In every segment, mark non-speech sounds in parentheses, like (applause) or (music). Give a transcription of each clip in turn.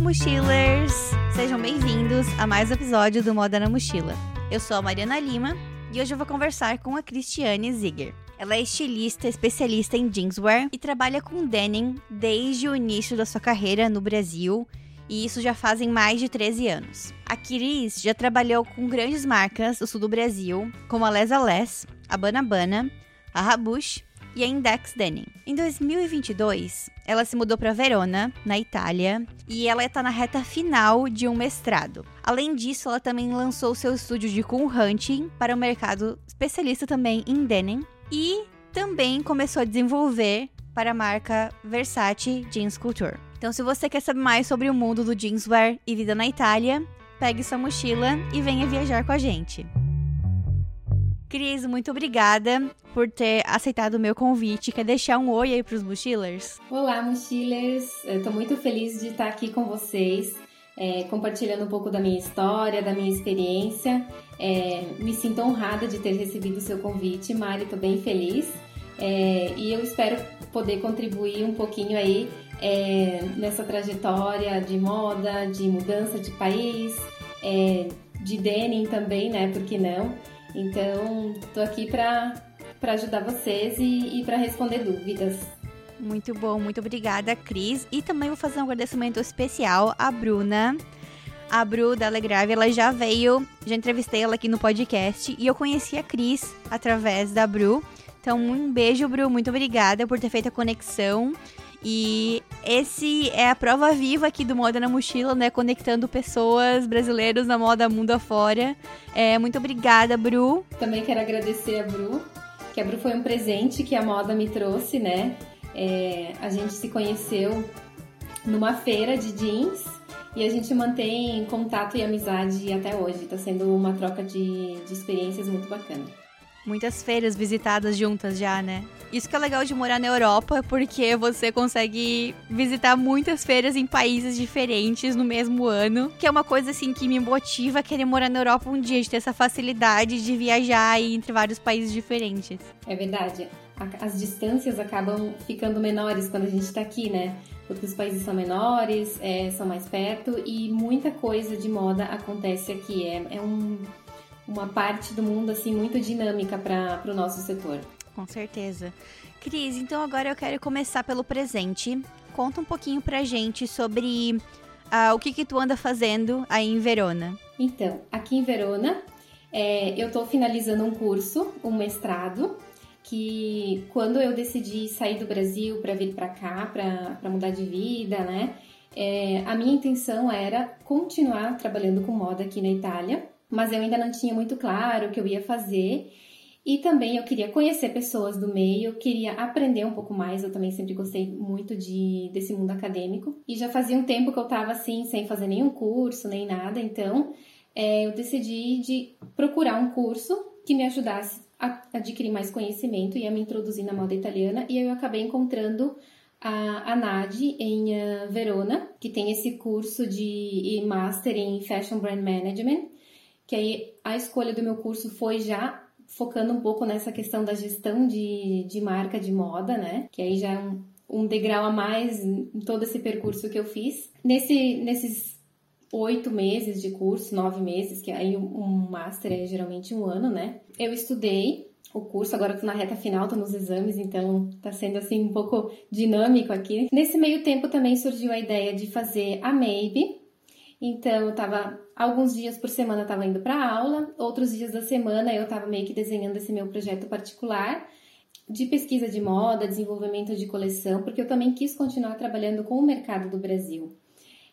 mochilers! Sejam bem-vindos a mais um episódio do Moda na Mochila. Eu sou a Mariana Lima e hoje eu vou conversar com a Cristiane Ziger. Ela é estilista, especialista em jeanswear e trabalha com denim desde o início da sua carreira no Brasil, e isso já fazem mais de 13 anos. A Cris já trabalhou com grandes marcas do sul do Brasil, como a Les Les, a Banabana, a Rabush e a Index Denim. Em 2022, ela se mudou para Verona, na Itália, e ela está na reta final de um mestrado. Além disso, ela também lançou seu estúdio de cool hunting para o mercado especialista também em denim e também começou a desenvolver para a marca Versace Jeans Couture. Então, se você quer saber mais sobre o mundo do jeanswear e vida na Itália, pegue sua mochila e venha viajar com a gente. Cris, muito obrigada por ter aceitado o meu convite. Quer deixar um oi aí para os mochilers? Olá, mochilers! Estou muito feliz de estar aqui com vocês, é, compartilhando um pouco da minha história, da minha experiência. É, me sinto honrada de ter recebido o seu convite, Mari, estou bem feliz. É, e eu espero poder contribuir um pouquinho aí é, nessa trajetória de moda, de mudança de país, é, de denim também, né? Por que não? Então, tô aqui para ajudar vocês e, e para responder dúvidas. Muito bom, muito obrigada, Cris. E também vou fazer um agradecimento especial à Bruna. A Bru da Alegrave, ela já veio, já entrevistei ela aqui no podcast e eu conheci a Cris através da Bru. Então, um beijo, Bru, muito obrigada por ter feito a conexão. E esse é a prova viva aqui do Moda na Mochila, né? Conectando pessoas brasileiras na moda mundo afora. É, muito obrigada, Bru. Também quero agradecer a Bru, que a Bru foi um presente que a moda me trouxe, né? É, a gente se conheceu numa feira de jeans e a gente mantém contato e amizade até hoje. Está sendo uma troca de, de experiências muito bacana. Muitas feiras visitadas juntas já, né? Isso que é legal de morar na Europa, porque você consegue visitar muitas feiras em países diferentes no mesmo ano, que é uma coisa assim que me motiva a querer morar na Europa um dia, de ter essa facilidade de viajar entre vários países diferentes. É verdade. As distâncias acabam ficando menores quando a gente está aqui, né? Porque os países são menores, é, são mais perto e muita coisa de moda acontece aqui. É, é um uma parte do mundo assim muito dinâmica para o nosso setor. Com certeza. Cris, então agora eu quero começar pelo presente. Conta um pouquinho pra gente sobre uh, o que, que tu anda fazendo aí em Verona. Então, aqui em Verona, é, eu estou finalizando um curso, um mestrado, que quando eu decidi sair do Brasil para vir para cá, para mudar de vida, né? É, a minha intenção era continuar trabalhando com moda aqui na Itália, mas eu ainda não tinha muito claro o que eu ia fazer. E também eu queria conhecer pessoas do meio, queria aprender um pouco mais. Eu também sempre gostei muito de, desse mundo acadêmico. E já fazia um tempo que eu estava assim, sem fazer nenhum curso, nem nada. Então, é, eu decidi de procurar um curso que me ajudasse a adquirir mais conhecimento e a me introduzir na moda italiana. E eu acabei encontrando a, a em uh, Verona, que tem esse curso de Master em Fashion Brand Management que aí a escolha do meu curso foi já focando um pouco nessa questão da gestão de, de marca de moda, né? Que aí já é um, um degrau a mais em todo esse percurso que eu fiz. Nesse, nesses oito meses de curso, nove meses, que aí um master é geralmente um ano, né? Eu estudei o curso, agora tô na reta final, tô nos exames, então tá sendo assim um pouco dinâmico aqui. Nesse meio tempo também surgiu a ideia de fazer a Maybe, então, eu tava alguns dias por semana eu tava indo para aula, outros dias da semana eu tava meio que desenhando esse meu projeto particular de pesquisa de moda, desenvolvimento de coleção, porque eu também quis continuar trabalhando com o mercado do Brasil.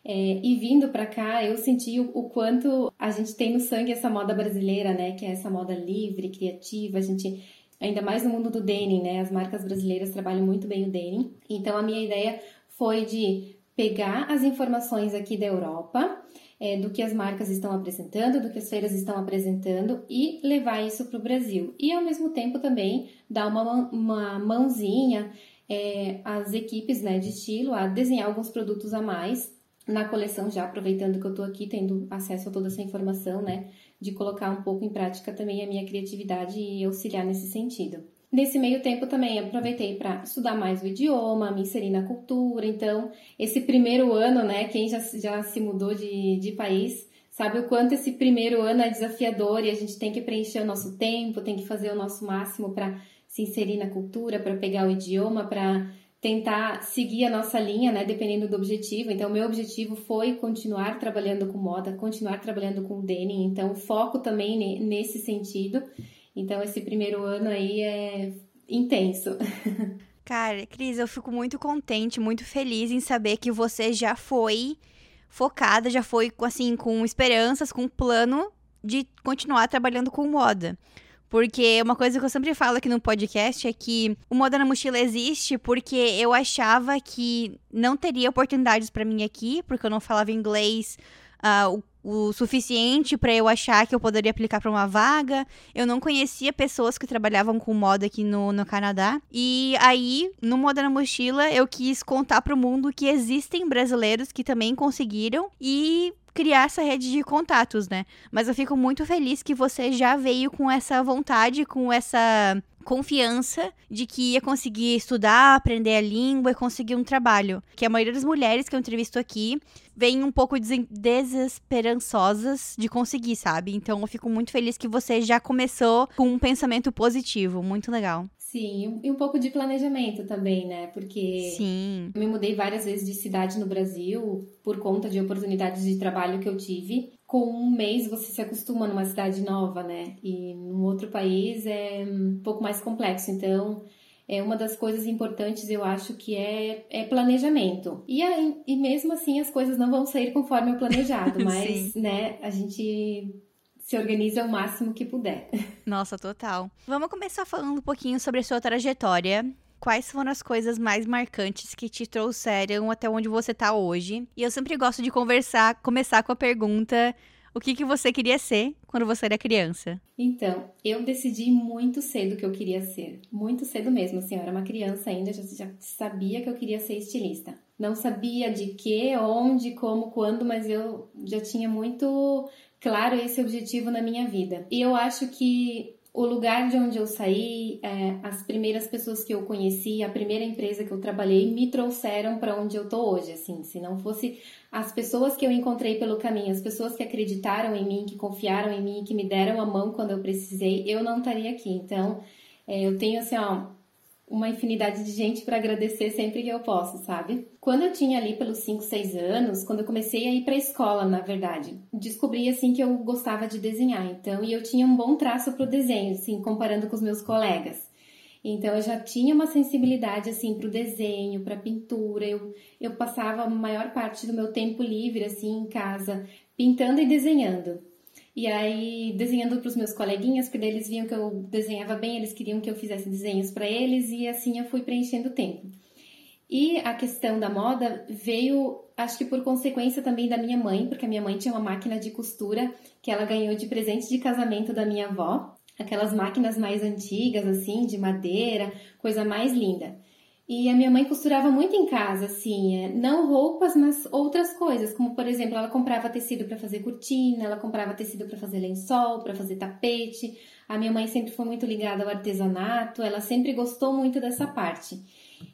É, e vindo para cá, eu senti o, o, quanto a gente tem no sangue essa moda brasileira, né? Que é essa moda livre, criativa. A gente, ainda mais no mundo do denim, né? As marcas brasileiras trabalham muito bem o denim. Então, a minha ideia foi de pegar as informações aqui da Europa, é, do que as marcas estão apresentando, do que as feiras estão apresentando e levar isso para o Brasil. E ao mesmo tempo também dar uma, uma mãozinha é, às equipes né, de estilo a desenhar alguns produtos a mais na coleção, já aproveitando que eu estou aqui tendo acesso a toda essa informação, né? De colocar um pouco em prática também a minha criatividade e auxiliar nesse sentido. Nesse meio tempo também aproveitei para estudar mais o idioma, me inserir na cultura. Então, esse primeiro ano, né, quem já, já se mudou de, de país sabe o quanto esse primeiro ano é desafiador e a gente tem que preencher o nosso tempo, tem que fazer o nosso máximo para se inserir na cultura, para pegar o idioma, para tentar seguir a nossa linha, né, dependendo do objetivo. Então, meu objetivo foi continuar trabalhando com moda, continuar trabalhando com denim. Então, foco também nesse sentido. Então, esse primeiro ano aí é intenso. (laughs) Cara, Cris, eu fico muito contente, muito feliz em saber que você já foi focada, já foi assim com esperanças, com plano de continuar trabalhando com moda. Porque uma coisa que eu sempre falo aqui no podcast é que o Moda na Mochila existe porque eu achava que não teria oportunidades para mim aqui, porque eu não falava inglês uh, o, suficiente para eu achar que eu poderia aplicar para uma vaga. Eu não conhecia pessoas que trabalhavam com moda aqui no, no Canadá. E aí, no Moda na Mochila, eu quis contar para o mundo que existem brasileiros que também conseguiram e criar essa rede de contatos, né? Mas eu fico muito feliz que você já veio com essa vontade, com essa confiança de que ia conseguir estudar, aprender a língua e conseguir um trabalho. Que a maioria das mulheres que eu entrevisto aqui vem um pouco desesperançosas de conseguir, sabe? Então eu fico muito feliz que você já começou com um pensamento positivo. Muito legal. Sim, e um pouco de planejamento também, né? Porque Sim. eu me mudei várias vezes de cidade no Brasil por conta de oportunidades de trabalho que eu tive. Com um mês você se acostuma numa cidade nova, né? E num outro país é um pouco mais complexo. Então, é uma das coisas importantes, eu acho, que é, é planejamento. E, aí, e mesmo assim as coisas não vão sair conforme o planejado, (laughs) mas, né, a gente se organiza o máximo que puder. Nossa, total. Vamos começar falando um pouquinho sobre a sua trajetória. Quais foram as coisas mais marcantes que te trouxeram até onde você tá hoje? E eu sempre gosto de conversar, começar com a pergunta: o que, que você queria ser quando você era criança? Então, eu decidi muito cedo que eu queria ser. Muito cedo mesmo, assim, eu era uma criança ainda, já, já sabia que eu queria ser estilista. Não sabia de que, onde, como, quando, mas eu já tinha muito claro esse objetivo na minha vida. E eu acho que o lugar de onde eu saí, é, as primeiras pessoas que eu conheci, a primeira empresa que eu trabalhei, me trouxeram para onde eu tô hoje. Assim, se não fosse as pessoas que eu encontrei pelo caminho, as pessoas que acreditaram em mim, que confiaram em mim, que me deram a mão quando eu precisei, eu não estaria aqui. Então, é, eu tenho assim, ó, uma infinidade de gente para agradecer sempre que eu posso, sabe? Quando eu tinha ali pelos 5, 6 anos, quando eu comecei a ir para a escola, na verdade, descobri assim que eu gostava de desenhar, então, e eu tinha um bom traço pro desenho, assim, comparando com os meus colegas. Então eu já tinha uma sensibilidade assim para o desenho, para pintura. Eu, eu passava a maior parte do meu tempo livre assim em casa, pintando e desenhando. E aí, desenhando para os meus coleguinhas, porque eles viam que eu desenhava bem, eles queriam que eu fizesse desenhos para eles, e assim eu fui preenchendo o tempo. E a questão da moda veio, acho que por consequência também da minha mãe, porque a minha mãe tinha uma máquina de costura que ela ganhou de presente de casamento da minha avó, aquelas máquinas mais antigas, assim, de madeira, coisa mais linda. E a minha mãe costurava muito em casa, assim, é, não roupas, mas outras coisas, como por exemplo, ela comprava tecido para fazer cortina, ela comprava tecido para fazer lençol, para fazer tapete. A minha mãe sempre foi muito ligada ao artesanato, ela sempre gostou muito dessa parte.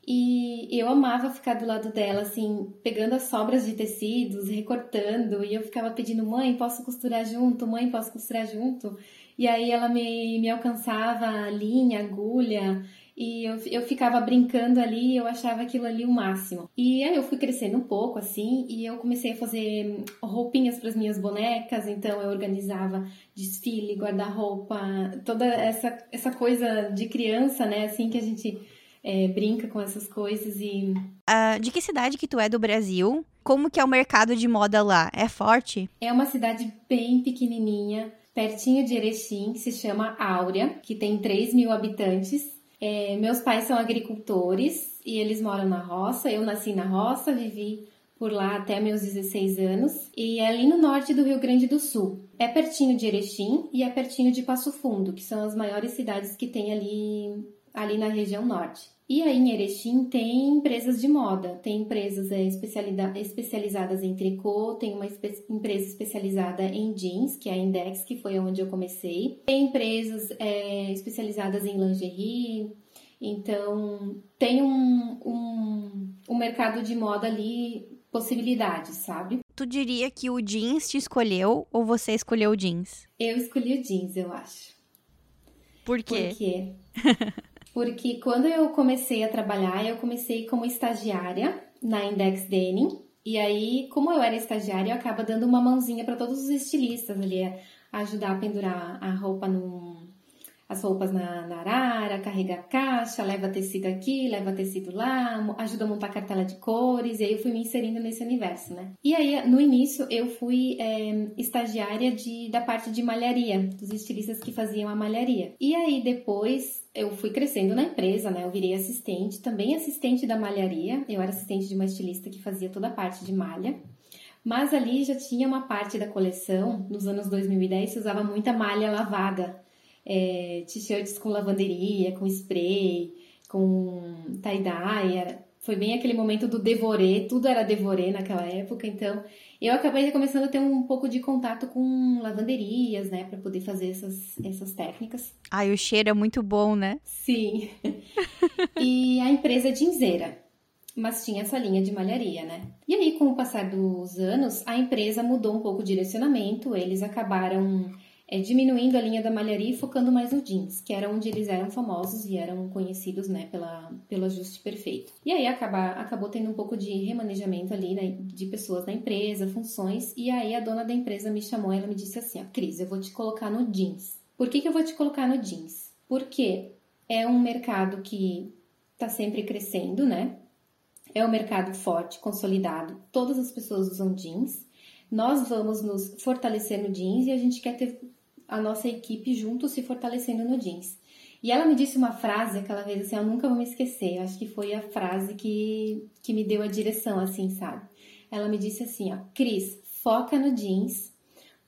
E eu amava ficar do lado dela, assim, pegando as sobras de tecidos, recortando, e eu ficava pedindo, mãe, posso costurar junto? Mãe, posso costurar junto? E aí ela me, me alcançava linha, agulha, e eu, eu ficava brincando ali eu achava aquilo ali o máximo. E aí eu fui crescendo um pouco assim e eu comecei a fazer roupinhas para as minhas bonecas, então eu organizava desfile, guarda-roupa, toda essa, essa coisa de criança, né, assim que a gente é, brinca com essas coisas e. Uh, de que cidade que tu é do Brasil? Como que é o mercado de moda lá? É forte? É uma cidade bem pequenininha, pertinho de Erechim, se chama Áurea, que tem 3 mil habitantes. É, meus pais são agricultores e eles moram na roça. Eu nasci na roça, vivi por lá até meus 16 anos e é ali no norte do Rio Grande do Sul. É pertinho de Erechim e é pertinho de Passo Fundo, que são as maiores cidades que tem ali ali na região norte. E aí em Erechim tem empresas de moda, tem empresas é, especializadas em tricô, tem uma espe empresa especializada em jeans, que é a Index, que foi onde eu comecei. Tem empresas é, especializadas em lingerie, então tem um, um, um mercado de moda ali, possibilidades, sabe? Tu diria que o jeans te escolheu ou você escolheu o jeans? Eu escolhi o jeans, eu acho. Por quê? Por quê? (laughs) Porque quando eu comecei a trabalhar, eu comecei como estagiária na Index Denim. E aí, como eu era estagiária, eu acaba dando uma mãozinha para todos os estilistas ali, ajudar a pendurar a roupa no, as roupas na, na arara, carrega a caixa, leva tecido aqui, leva tecido lá, ajuda a montar cartela de cores, e aí eu fui me inserindo nesse universo, né? E aí, no início, eu fui é, estagiária de, da parte de malharia, dos estilistas que faziam a malharia. E aí, depois, eu fui crescendo na empresa, né? Eu virei assistente, também assistente da malharia, eu era assistente de uma estilista que fazia toda a parte de malha. Mas ali já tinha uma parte da coleção, nos anos 2010 se usava muita malha lavada, é, t-shirts com lavanderia, com spray, com tie-dye. Foi bem aquele momento do devorê, tudo era devorê naquela época, então eu acabei começando a ter um pouco de contato com lavanderias, né, para poder fazer essas, essas técnicas. Ai, o cheiro é muito bom, né? Sim. e a empresa é Dinzeira, mas tinha essa linha de malharia, né? E aí, com o passar dos anos, a empresa mudou um pouco o direcionamento, eles acabaram é, diminuindo a linha da malharia e focando mais no jeans, que era onde eles eram famosos e eram conhecidos né, pela, pelo ajuste perfeito. E aí acaba, acabou tendo um pouco de remanejamento ali né, de pessoas na empresa, funções, e aí a dona da empresa me chamou e ela me disse assim, ó, Cris, eu vou te colocar no jeans. Por que, que eu vou te colocar no jeans? Porque é um mercado que está sempre crescendo, né? É um mercado forte, consolidado, todas as pessoas usam jeans, nós vamos nos fortalecer no jeans e a gente quer ter a nossa equipe junto se fortalecendo no jeans. E ela me disse uma frase aquela vez assim, eu nunca vou me esquecer, acho que foi a frase que, que me deu a direção, assim, sabe? Ela me disse assim, ó, Cris, foca no jeans,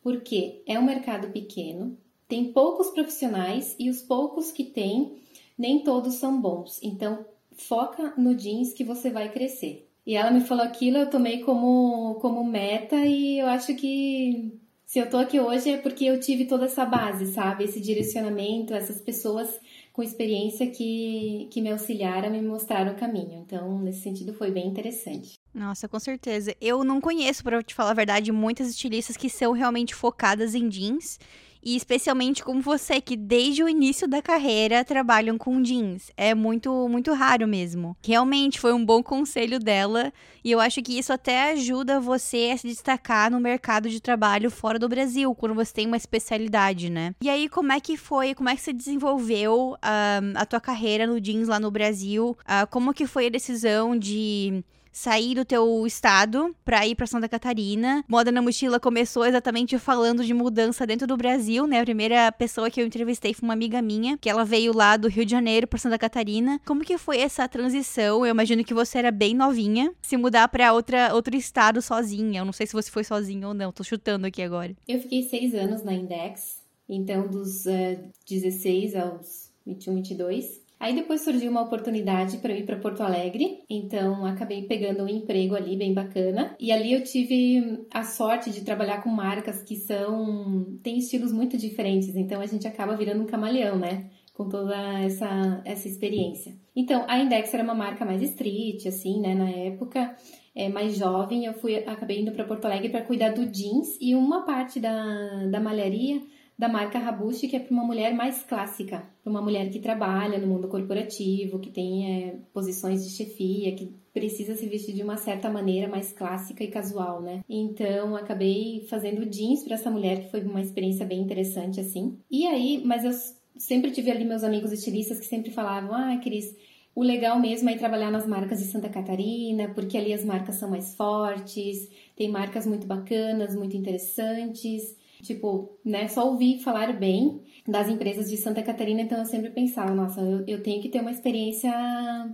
porque é um mercado pequeno, tem poucos profissionais e os poucos que tem, nem todos são bons. Então, foca no jeans que você vai crescer. E ela me falou aquilo, eu tomei como, como meta e eu acho que se eu tô aqui hoje é porque eu tive toda essa base, sabe? Esse direcionamento, essas pessoas com experiência que, que me auxiliaram e me mostraram o caminho. Então, nesse sentido, foi bem interessante. Nossa, com certeza. Eu não conheço, para te falar a verdade, muitas estilistas que são realmente focadas em jeans e especialmente como você, que desde o início da carreira trabalham com jeans. É muito, muito raro mesmo. Realmente foi um bom conselho dela. E eu acho que isso até ajuda você a se destacar no mercado de trabalho fora do Brasil, quando você tem uma especialidade, né? E aí, como é que foi, como é que você desenvolveu uh, a tua carreira no jeans lá no Brasil? Uh, como que foi a decisão de sair do teu estado para ir para Santa Catarina. Moda na Mochila começou exatamente falando de mudança dentro do Brasil, né? A primeira pessoa que eu entrevistei foi uma amiga minha, que ela veio lá do Rio de Janeiro para Santa Catarina. Como que foi essa transição? Eu imagino que você era bem novinha, se mudar para outra outro estado sozinha. Eu não sei se você foi sozinha ou não, tô chutando aqui agora. Eu fiquei seis anos na Index, então dos uh, eh, 16 aos 21, 22. Aí depois surgiu uma oportunidade para eu ir para Porto Alegre, então acabei pegando um emprego ali bem bacana. E ali eu tive a sorte de trabalhar com marcas que são têm estilos muito diferentes, então a gente acaba virando um camaleão, né? Com toda essa essa experiência. Então, a Index era uma marca mais street, assim, né, na época, é, mais jovem, eu fui acabei indo para Porto Alegre para cuidar do jeans e uma parte da, da malharia da marca Rabushi, que é para uma mulher mais clássica, para uma mulher que trabalha no mundo corporativo, que tem é, posições de chefia, que precisa se vestir de uma certa maneira mais clássica e casual, né? Então, acabei fazendo jeans para essa mulher, que foi uma experiência bem interessante, assim. E aí, mas eu sempre tive ali meus amigos estilistas que sempre falavam, ah, Cris, o legal mesmo é trabalhar nas marcas de Santa Catarina, porque ali as marcas são mais fortes, tem marcas muito bacanas, muito interessantes. Tipo, né, só ouvi falar bem das empresas de Santa Catarina, então eu sempre pensava, nossa, eu, eu, tenho que ter uma experiência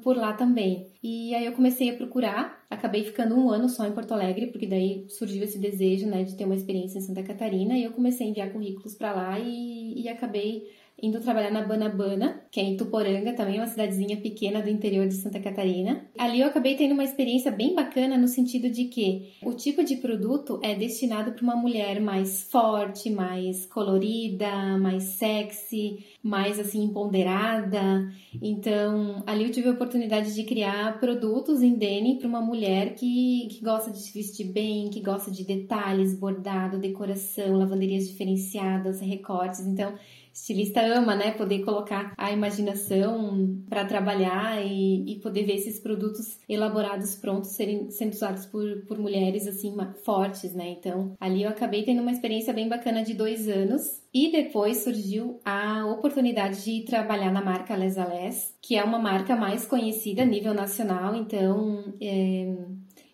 por lá também. E aí eu comecei a procurar, acabei ficando um ano só em Porto Alegre, porque daí surgiu esse desejo, né, de ter uma experiência em Santa Catarina, e eu comecei a enviar currículos para lá e, e acabei indo trabalhar na Banabana, que é em Tuporanga, também uma cidadezinha pequena do interior de Santa Catarina. Ali eu acabei tendo uma experiência bem bacana no sentido de que o tipo de produto é destinado para uma mulher mais forte, mais colorida, mais sexy, mais assim empoderada. Então, ali eu tive a oportunidade de criar produtos em denim para uma mulher que, que gosta de se vestir bem, que gosta de detalhes, bordado, decoração, lavanderias diferenciadas, recortes. Então, estilista ama, né, poder colocar a imaginação para trabalhar e, e, poder ver esses produtos elaborados prontos serem sendo usados por, por mulheres assim fortes, né? Então, ali eu acabei tendo uma experiência bem bacana de dois anos e depois surgiu a oportunidade de trabalhar na marca Les Alès, que é uma marca mais conhecida a nível nacional. Então, é,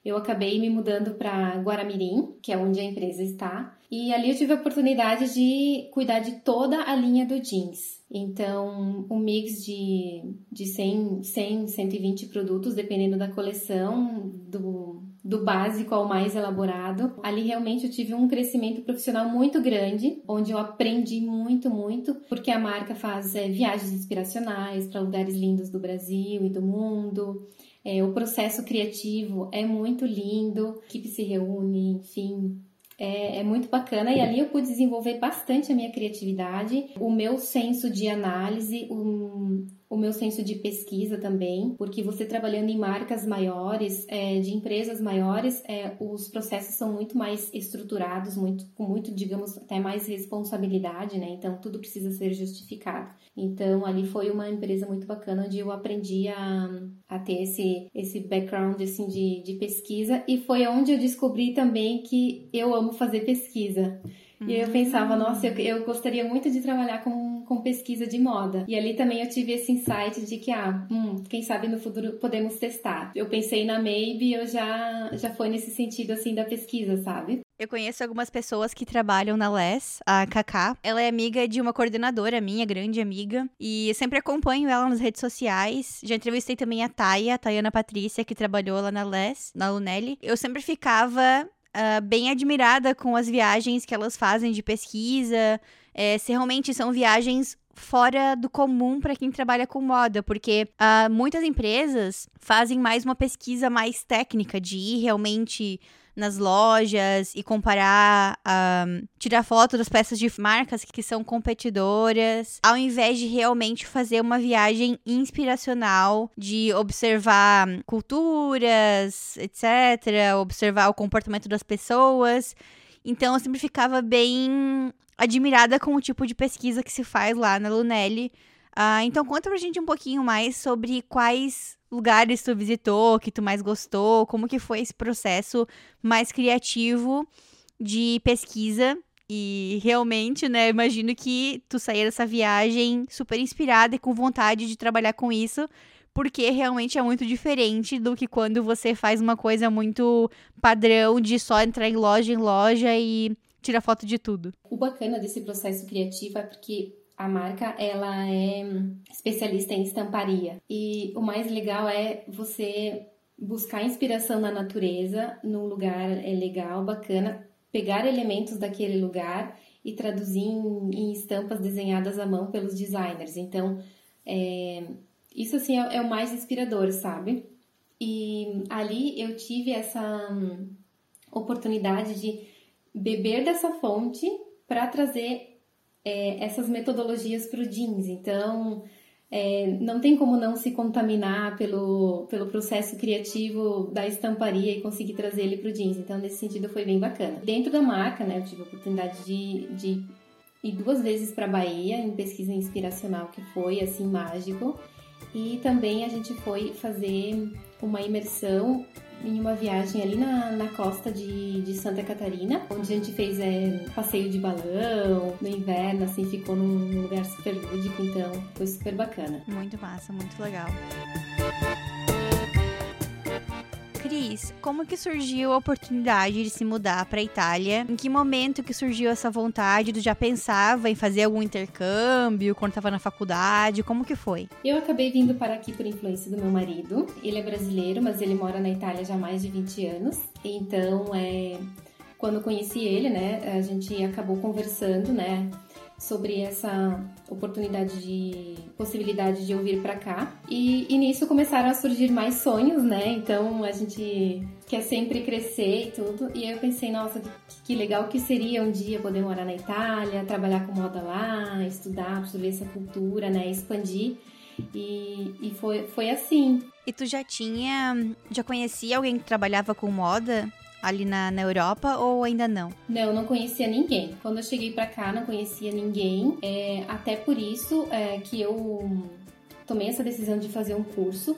eu acabei me mudando para Guaramirim, que é onde a empresa está. E ali eu tive a oportunidade de cuidar de toda a linha do jeans. Então, um mix de, de 100, 100, 120 produtos, dependendo da coleção, do, do básico ao mais elaborado. Ali realmente eu tive um crescimento profissional muito grande, onde eu aprendi muito, muito, porque a marca faz é, viagens inspiracionais para lugares lindos do Brasil e do mundo. É, o processo criativo é muito lindo, a equipe se reúne, enfim, é, é, muito bacana e ali eu pude desenvolver bastante a minha criatividade, o meu senso de análise, o, o meu senso de pesquisa também, porque você trabalhando em marcas maiores, é, de empresas maiores, é, os processos são muito mais estruturados, muito, com muito, digamos, até mais responsabilidade, né? Então tudo precisa ser justificado. Então ali foi uma empresa muito bacana onde eu aprendi a, a ter esse, esse background assim, de, de pesquisa e foi onde eu descobri também que eu amo fazer pesquisa. E eu pensava, nossa, eu, eu gostaria muito de trabalhar com, com pesquisa de moda. E ali também eu tive esse insight de que, ah, hum, quem sabe no futuro podemos testar. Eu pensei na Maybe eu já, já foi nesse sentido, assim, da pesquisa, sabe? Eu conheço algumas pessoas que trabalham na LES, a Kaká. Ela é amiga de uma coordenadora minha, grande amiga. E eu sempre acompanho ela nas redes sociais. Já entrevistei também a Taia, a Tayana Patrícia, que trabalhou lá na LES, na Lunelli. Eu sempre ficava uh, bem admirada com as viagens que elas fazem de pesquisa. É, se realmente são viagens fora do comum para quem trabalha com moda, porque uh, muitas empresas fazem mais uma pesquisa mais técnica de ir realmente nas lojas e comparar, um, tirar foto das peças de marcas que são competidoras, ao invés de realmente fazer uma viagem inspiracional de observar culturas, etc., observar o comportamento das pessoas. Então eu sempre ficava bem admirada com o tipo de pesquisa que se faz lá na Lunelli. Uh, então conta pra gente um pouquinho mais sobre quais lugares tu visitou, que tu mais gostou, como que foi esse processo mais criativo de pesquisa e realmente, né, imagino que tu saía dessa viagem super inspirada e com vontade de trabalhar com isso, porque realmente é muito diferente do que quando você faz uma coisa muito padrão de só entrar em loja em loja e tirar foto de tudo. O bacana desse processo criativo é porque a marca ela é especialista em estamparia e o mais legal é você buscar inspiração na natureza, num lugar é legal, bacana, pegar elementos daquele lugar e traduzir em, em estampas desenhadas à mão pelos designers. Então, é, isso assim é, é, o mais inspirador, sabe? E ali eu tive essa hum, oportunidade de beber dessa fonte para trazer é, essas metodologias para o jeans. Então, é, não tem como não se contaminar pelo, pelo processo criativo da estamparia e conseguir trazer ele para o jeans. Então, nesse sentido, foi bem bacana. Dentro da marca, né, eu tive a oportunidade de, de ir duas vezes para Bahia em pesquisa inspiracional, que foi assim mágico. E também a gente foi fazer uma imersão em uma viagem ali na, na costa de, de Santa Catarina, onde a gente fez é, passeio de balão, no inverno, assim, ficou num lugar super lúdico, então foi super bacana. Muito massa, muito legal. Cris, como que surgiu a oportunidade de se mudar para Itália? Em que momento que surgiu essa vontade? Tu já pensava em fazer algum intercâmbio quando estava na faculdade? Como que foi? Eu acabei vindo para aqui por influência do meu marido. Ele é brasileiro, mas ele mora na Itália já há mais de 20 anos. Então, é, quando conheci ele, né, a gente acabou conversando, né, sobre essa oportunidade de possibilidade de eu vir para cá. E, e, nisso começaram a surgir mais sonhos, né? Então a gente quer sempre crescer e tudo. E aí eu pensei, nossa, que, legal que seria um dia poder morar na Itália, trabalhar com moda lá, estudar, absorver essa cultura, né? Expandir. E, e foi, foi assim. E tu já tinha. Já conhecia alguém que trabalhava com moda? Ali na, na Europa ou ainda não? Não, não conhecia ninguém. Quando eu cheguei para cá, não conhecia ninguém. É, até por isso é, que eu tomei essa decisão de fazer um curso.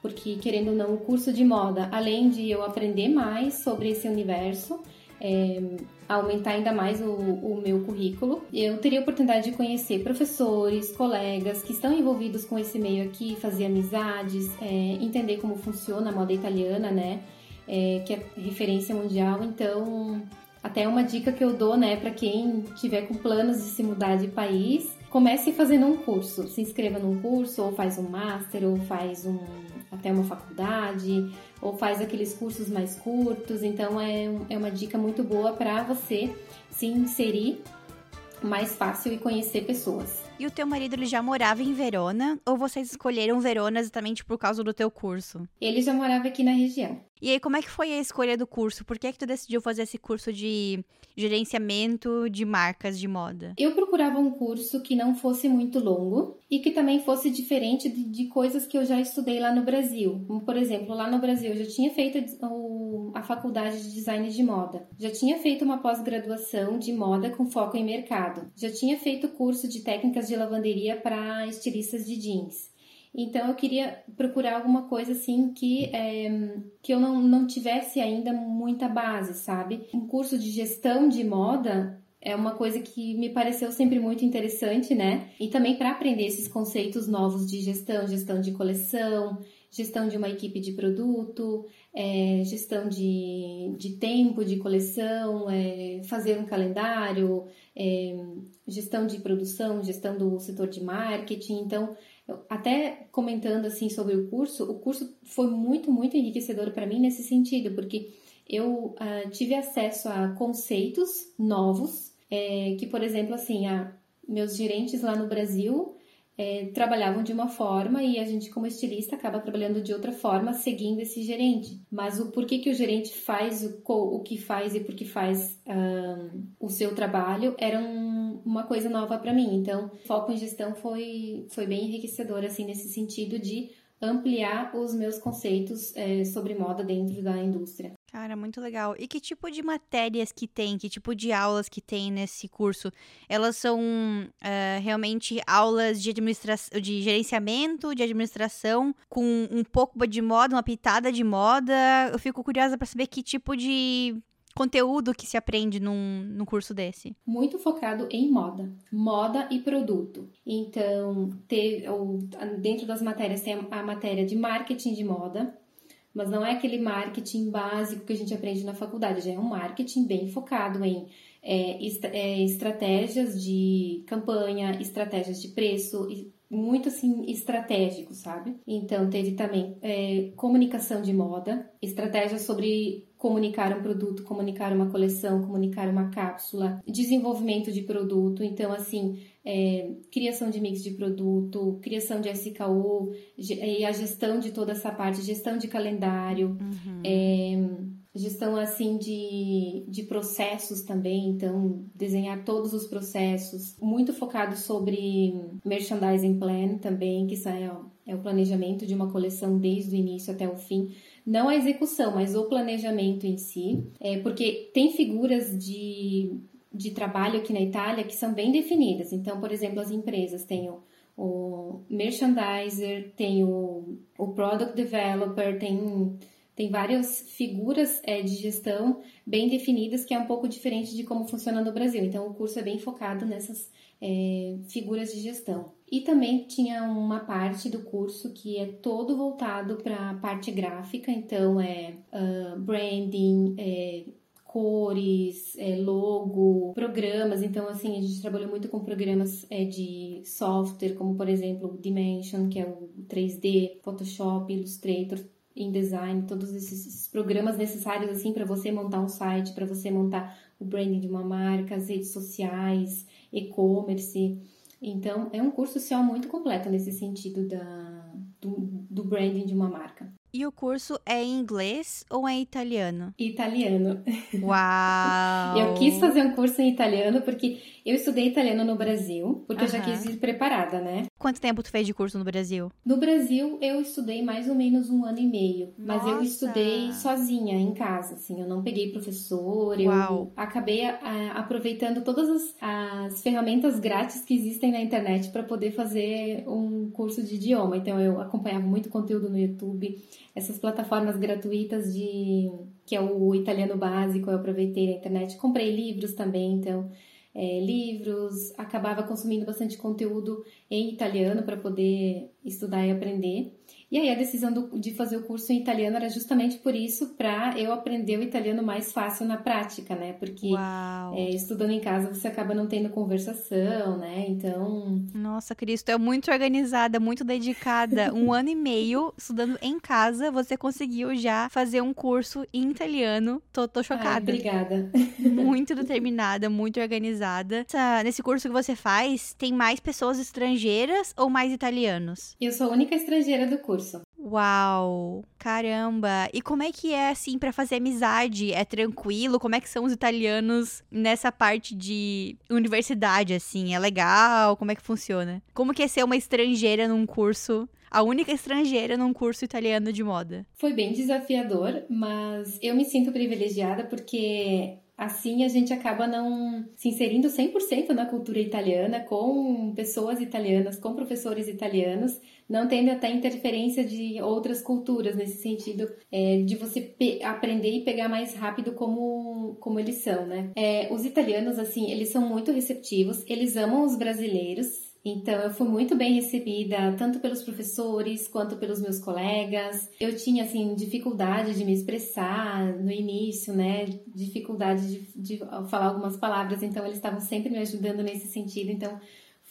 Porque, querendo ou não, o curso de moda, além de eu aprender mais sobre esse universo, é, aumentar ainda mais o, o, meu currículo. Eu teria a oportunidade de conhecer professores, colegas que estão envolvidos com esse meio aqui, fazer amizades, é, entender como funciona a moda italiana, né? É, que é referência mundial. Então, até uma dica que eu dou, né, para quem tiver com planos de se mudar de país, comece fazendo um curso. Se inscreva num curso, ou faz um master, ou faz um até uma faculdade, ou faz aqueles cursos mais curtos. Então, é, é uma dica muito boa para você se inserir mais fácil e conhecer pessoas. E o teu marido ele já morava em Verona ou vocês escolheram Verona exatamente por causa do teu curso? Ele já morava aqui na região. E aí, como é que foi a escolha do curso? Por que, é que tu decidiu fazer esse curso de gerenciamento de marcas de moda? Eu procurava um curso que não fosse muito longo e que também fosse diferente de, de coisas que eu já estudei lá no Brasil. Como, por exemplo, lá no Brasil eu já tinha feito o, a faculdade de design de moda, já tinha feito uma pós-graduação de moda com foco em mercado, já tinha feito curso de técnicas de lavanderia para estilistas de jeans. Então eu queria procurar alguma coisa assim que, é, que eu não, não tivesse ainda muita base, sabe? Um curso de gestão de moda é uma coisa que me pareceu sempre muito interessante, né? E também para aprender esses conceitos novos de gestão, gestão de coleção, gestão de uma equipe de produto, é, gestão de, de tempo de coleção, é, fazer um calendário, é, gestão de produção, gestão do setor de marketing. Então, até comentando assim sobre o curso, o curso foi muito, muito enriquecedor para mim nesse sentido, porque eu uh, tive acesso a conceitos novos, é, que, por exemplo, assim, a, meus gerentes lá no Brasil é, trabalhavam de uma forma e a gente, como estilista, acaba trabalhando de outra forma, seguindo esse gerente. Mas o porquê que o gerente faz o, o que faz e por que faz um, o seu trabalho era um, uma coisa nova para mim. Então, foco em gestão foi, foi bem enriquecedor, assim, nesse sentido de ampliar os meus conceitos é, sobre moda dentro da indústria. Cara, muito legal. E que tipo de matérias que tem, que tipo de aulas que tem nesse curso? Elas são uh, realmente aulas de administração, de gerenciamento, de administração, com um pouco de moda, uma pitada de moda. Eu fico curiosa para saber que tipo de conteúdo que se aprende num, num curso desse? Muito focado em moda, moda e produto. Então, ter, ou, dentro das matérias tem a matéria de marketing de moda, mas não é aquele marketing básico que a gente aprende na faculdade, já é um marketing bem focado em é, é, estratégias de campanha, estratégias de preço, muito assim estratégico, sabe? Então teve também é, comunicação de moda, estratégias sobre comunicar um produto, comunicar uma coleção, comunicar uma cápsula, desenvolvimento de produto, então assim é, criação de mix de produto, criação de SKU e a gestão de toda essa parte, gestão de calendário, uhum. é, gestão assim de, de processos também, então desenhar todos os processos, muito focado sobre merchandising plan também, que isso é, é o planejamento de uma coleção desde o início até o fim. Não a execução, mas o planejamento em si, é, porque tem figuras de de trabalho aqui na Itália que são bem definidas. Então, por exemplo, as empresas têm o, o merchandiser, tem o, o product developer, tem, tem várias figuras é, de gestão bem definidas, que é um pouco diferente de como funciona no Brasil. Então, o curso é bem focado nessas é, figuras de gestão. E também tinha uma parte do curso que é todo voltado para a parte gráfica, então é uh, branding, é, cores, é, logo, programas. Então, assim, a gente trabalhou muito com programas é, de software, como por exemplo o Dimension, que é o 3D, Photoshop, Illustrator. InDesign, todos esses, programas necessários assim para você montar um site, para você montar o branding de uma marca, as redes sociais, e-commerce. Então, é um curso social muito completo nesse sentido da, do, do branding de uma marca. E o curso é em inglês ou é em italiano? Italiano. Uau! (laughs) eu quis fazer um curso em italiano porque eu estudei italiano no Brasil, porque uhum. eu já quis ir preparada, né? Quanto tempo tu fez de curso no Brasil? No Brasil, eu estudei mais ou menos um ano e meio. Mas Nossa. eu estudei sozinha, em casa, assim. Eu não peguei professor. Uau. Eu acabei a, aproveitando todas as, as, ferramentas grátis que existem na internet para poder fazer um curso de idioma. Então, eu acompanhava muito conteúdo no YouTube essas plataformas gratuitas de que é o italiano básico, eu aproveitei na internet, comprei livros também, então é, livros, acabava consumindo bastante conteúdo em italiano para poder estudar e aprender. E aí a decisão do, de fazer o curso em italiano era justamente por isso, para eu aprender o italiano mais fácil na prática, né? Porque é, estudando em casa você acaba não tendo conversação, né? Então. Nossa, Cristo, é muito organizada, muito dedicada. (laughs) um ano e meio estudando em casa, você conseguiu já fazer um curso em italiano. Tô, tô chocada. Ai, obrigada. muito (laughs) determinada, muito organizada. Essa, nesse curso que você faz, tem mais pessoas estrangeiras ou mais italianos? Eu sou a única estrangeira do curso curso. Uau! Caramba! E como é que é assim para fazer amizade? É tranquilo? Como é que são os italianos nessa parte de universidade assim? É legal? Como é que funciona? Como que é ser uma estrangeira num curso a única estrangeira num curso italiano de moda. Foi bem desafiador, mas eu me sinto privilegiada porque Assim, a gente acaba não se inserindo 100% na cultura italiana, com pessoas italianas, com professores italianos, não tendo até interferência de outras culturas, nesse sentido é, de você aprender e pegar mais rápido como, como eles são, né? É, os italianos, assim, eles são muito receptivos, eles amam os brasileiros, então, eu fui muito bem recebida, tanto pelos professores quanto pelos meus colegas. Eu tinha, assim, dificuldade de me expressar no início, né? Dificuldade de, de falar algumas palavras, então eles estavam sempre me ajudando nesse sentido. Então,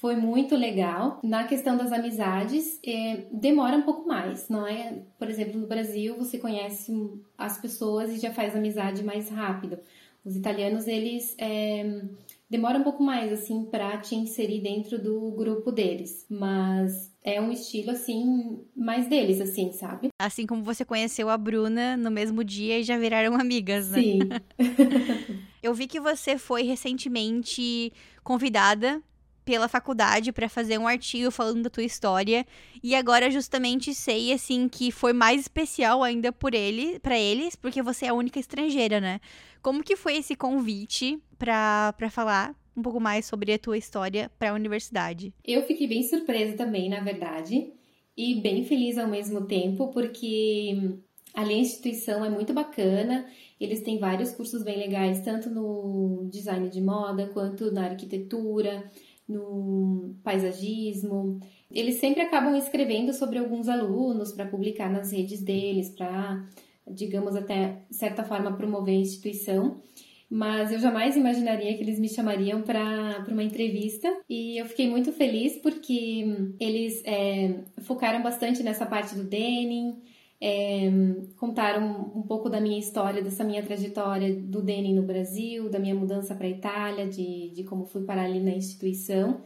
foi muito legal. Na questão das amizades, é, demora um pouco mais, não é? Por exemplo, no Brasil, você conhece as pessoas e já faz amizade mais rápido. Os italianos, eles. É, demora um pouco mais, assim, pra te inserir dentro do grupo deles. Mas é um estilo, assim, mais deles, assim, sabe? Assim como você conheceu a Bruna no mesmo dia e já viraram amigas, né? Sim. (laughs) Eu vi que você foi recentemente convidada pela faculdade para fazer um artigo falando da tua história e agora justamente sei assim que foi mais especial ainda por ele, para eles, porque você é a única estrangeira, né? Como que foi esse convite para falar um pouco mais sobre a tua história para a universidade? Eu fiquei bem surpresa também, na verdade, e bem feliz ao mesmo tempo, porque ali a instituição é muito bacana, eles têm vários cursos bem legais, tanto no design de moda quanto na arquitetura, no paisagismo. Eles sempre acabam escrevendo sobre alguns alunos para publicar nas redes deles, para digamos, até certa forma promover a instituição. Mas eu jamais imaginaria que eles me chamariam para uma entrevista e eu fiquei muito feliz porque eles é, focaram bastante nessa parte do denim, é, contaram um pouco da minha história, dessa minha trajetória do denim no Brasil, da minha mudança para a Itália, de, de como fui parar ali na instituição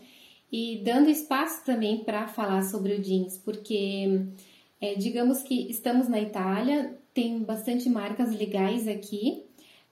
e dando espaço também para falar sobre o jeans, porque é, digamos que estamos na Itália, tem bastante marcas legais aqui,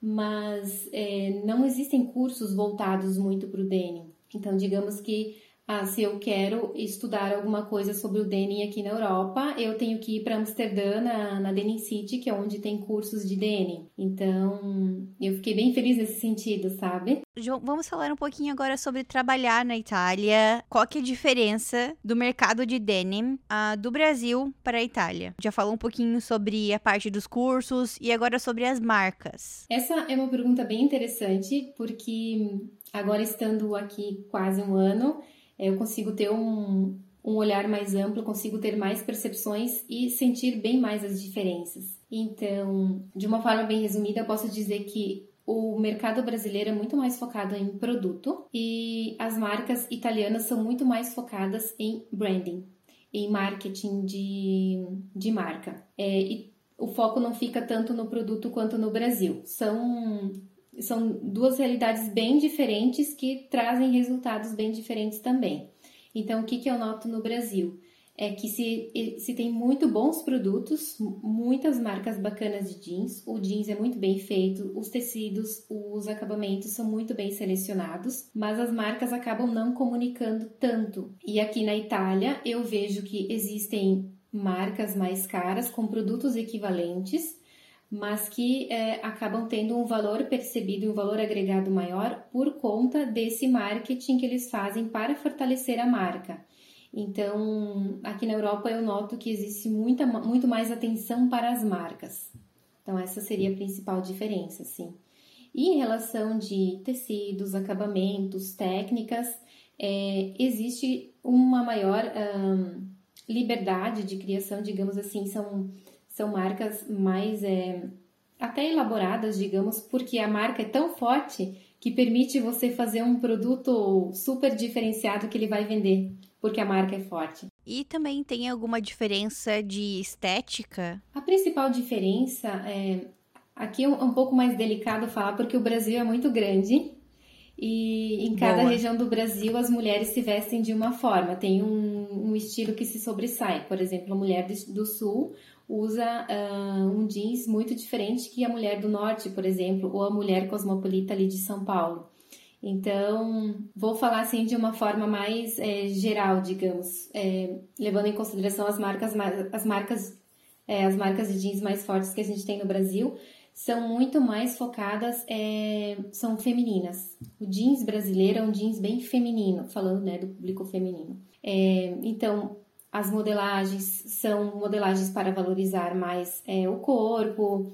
mas é, não existem cursos voltados muito para o denim. Então, digamos que ah, se eu quero estudar alguma coisa sobre o denim aqui na Europa, eu tenho que ir para Amsterdã, na, na Denim City, que é onde tem cursos de denim. Então, eu fiquei bem feliz nesse sentido, sabe? João, vamos falar um pouquinho agora sobre trabalhar na Itália. Qual que é a diferença do mercado de denim uh, do Brasil para a Itália? Já falou um pouquinho sobre a parte dos cursos e agora sobre as marcas. Essa é uma pergunta bem interessante, porque agora estando aqui quase um ano, eu consigo ter um, um olhar mais amplo, consigo ter mais percepções e sentir bem mais as diferenças. Então, de uma forma bem resumida, eu posso dizer que o mercado brasileiro é muito mais focado em produto e as marcas italianas são muito mais focadas em branding, em marketing de, de marca. É, e o foco não fica tanto no produto quanto no Brasil. São são duas realidades bem diferentes que trazem resultados bem diferentes também. Então, o que, que eu noto no Brasil? É que se, se tem muito bons produtos, muitas marcas bacanas de jeans, o jeans é muito bem feito, os tecidos, os acabamentos são muito bem selecionados, mas as marcas acabam não comunicando tanto. E aqui na Itália eu vejo que existem marcas mais caras com produtos equivalentes mas que é, acabam tendo um valor percebido e um valor agregado maior por conta desse marketing que eles fazem para fortalecer a marca. Então, aqui na Europa eu noto que existe muita, muito mais atenção para as marcas. Então, essa seria a principal diferença, sim. E em relação de tecidos, acabamentos, técnicas, é, existe uma maior liberdade de criação, digamos assim, são são marcas mais é, até elaboradas, digamos, porque a marca é tão forte que permite você fazer um produto super diferenciado que ele vai vender, porque a marca é forte. E também tem alguma diferença de estética? A principal diferença é aqui é um pouco mais delicado falar porque o Brasil é muito grande e em cada Boa. região do Brasil as mulheres se vestem de uma forma. Tem um, um estilo que se sobressai. Por exemplo, a mulher do sul usa uh, um jeans muito diferente que a mulher do norte, por exemplo, ou a mulher cosmopolita ali de São Paulo. Então, vou falar assim de uma forma mais é, geral, digamos, é, levando em consideração as marcas, as marcas, é, as marcas de jeans mais fortes que a gente tem no Brasil, são muito mais focadas, é, são femininas. O jeans brasileiro é um jeans bem feminino, falando né, do público feminino. É, então, as modelagens são modelagens para valorizar mais é, o corpo.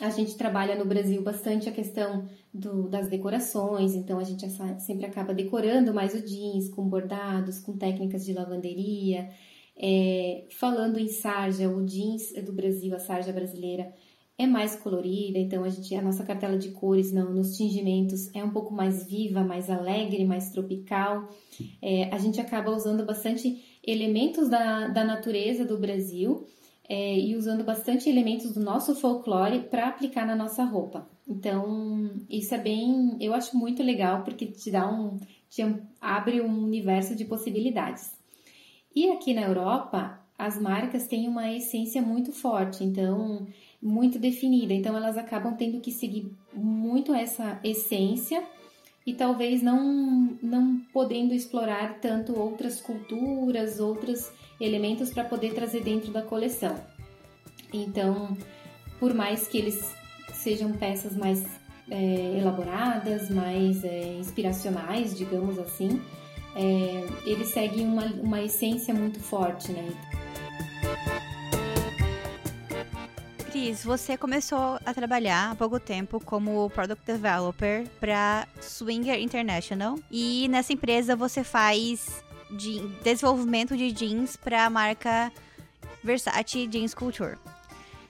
A gente trabalha no Brasil bastante a questão do, das decorações, então a gente sempre acaba decorando mais o jeans com bordados, com técnicas de lavanderia. É, falando em sarja, o jeans do Brasil, a sarja brasileira, é mais colorida, então a gente a nossa cartela de cores não, nos tingimentos é um pouco mais viva, mais alegre, mais tropical. É, a gente acaba usando bastante elementos da, da natureza do Brasil é, e usando bastante elementos do nosso folclore para aplicar na nossa roupa. Então, isso é bem, eu acho muito legal porque te dá um, te abre um universo de possibilidades. E aqui na Europa, as marcas têm uma essência muito forte, então muito definida, então elas acabam tendo que seguir muito essa essência e talvez não, não podendo explorar tanto outras culturas, outros elementos para poder trazer dentro da coleção. Então, por mais que eles sejam peças mais é, elaboradas, mais é, inspiracionais, digamos assim, é, eles seguem uma, uma essência muito forte, né? Cris, você começou a trabalhar há pouco tempo como Product Developer para Swinger International e nessa empresa você faz de desenvolvimento de jeans para a marca Versace Jeans Culture.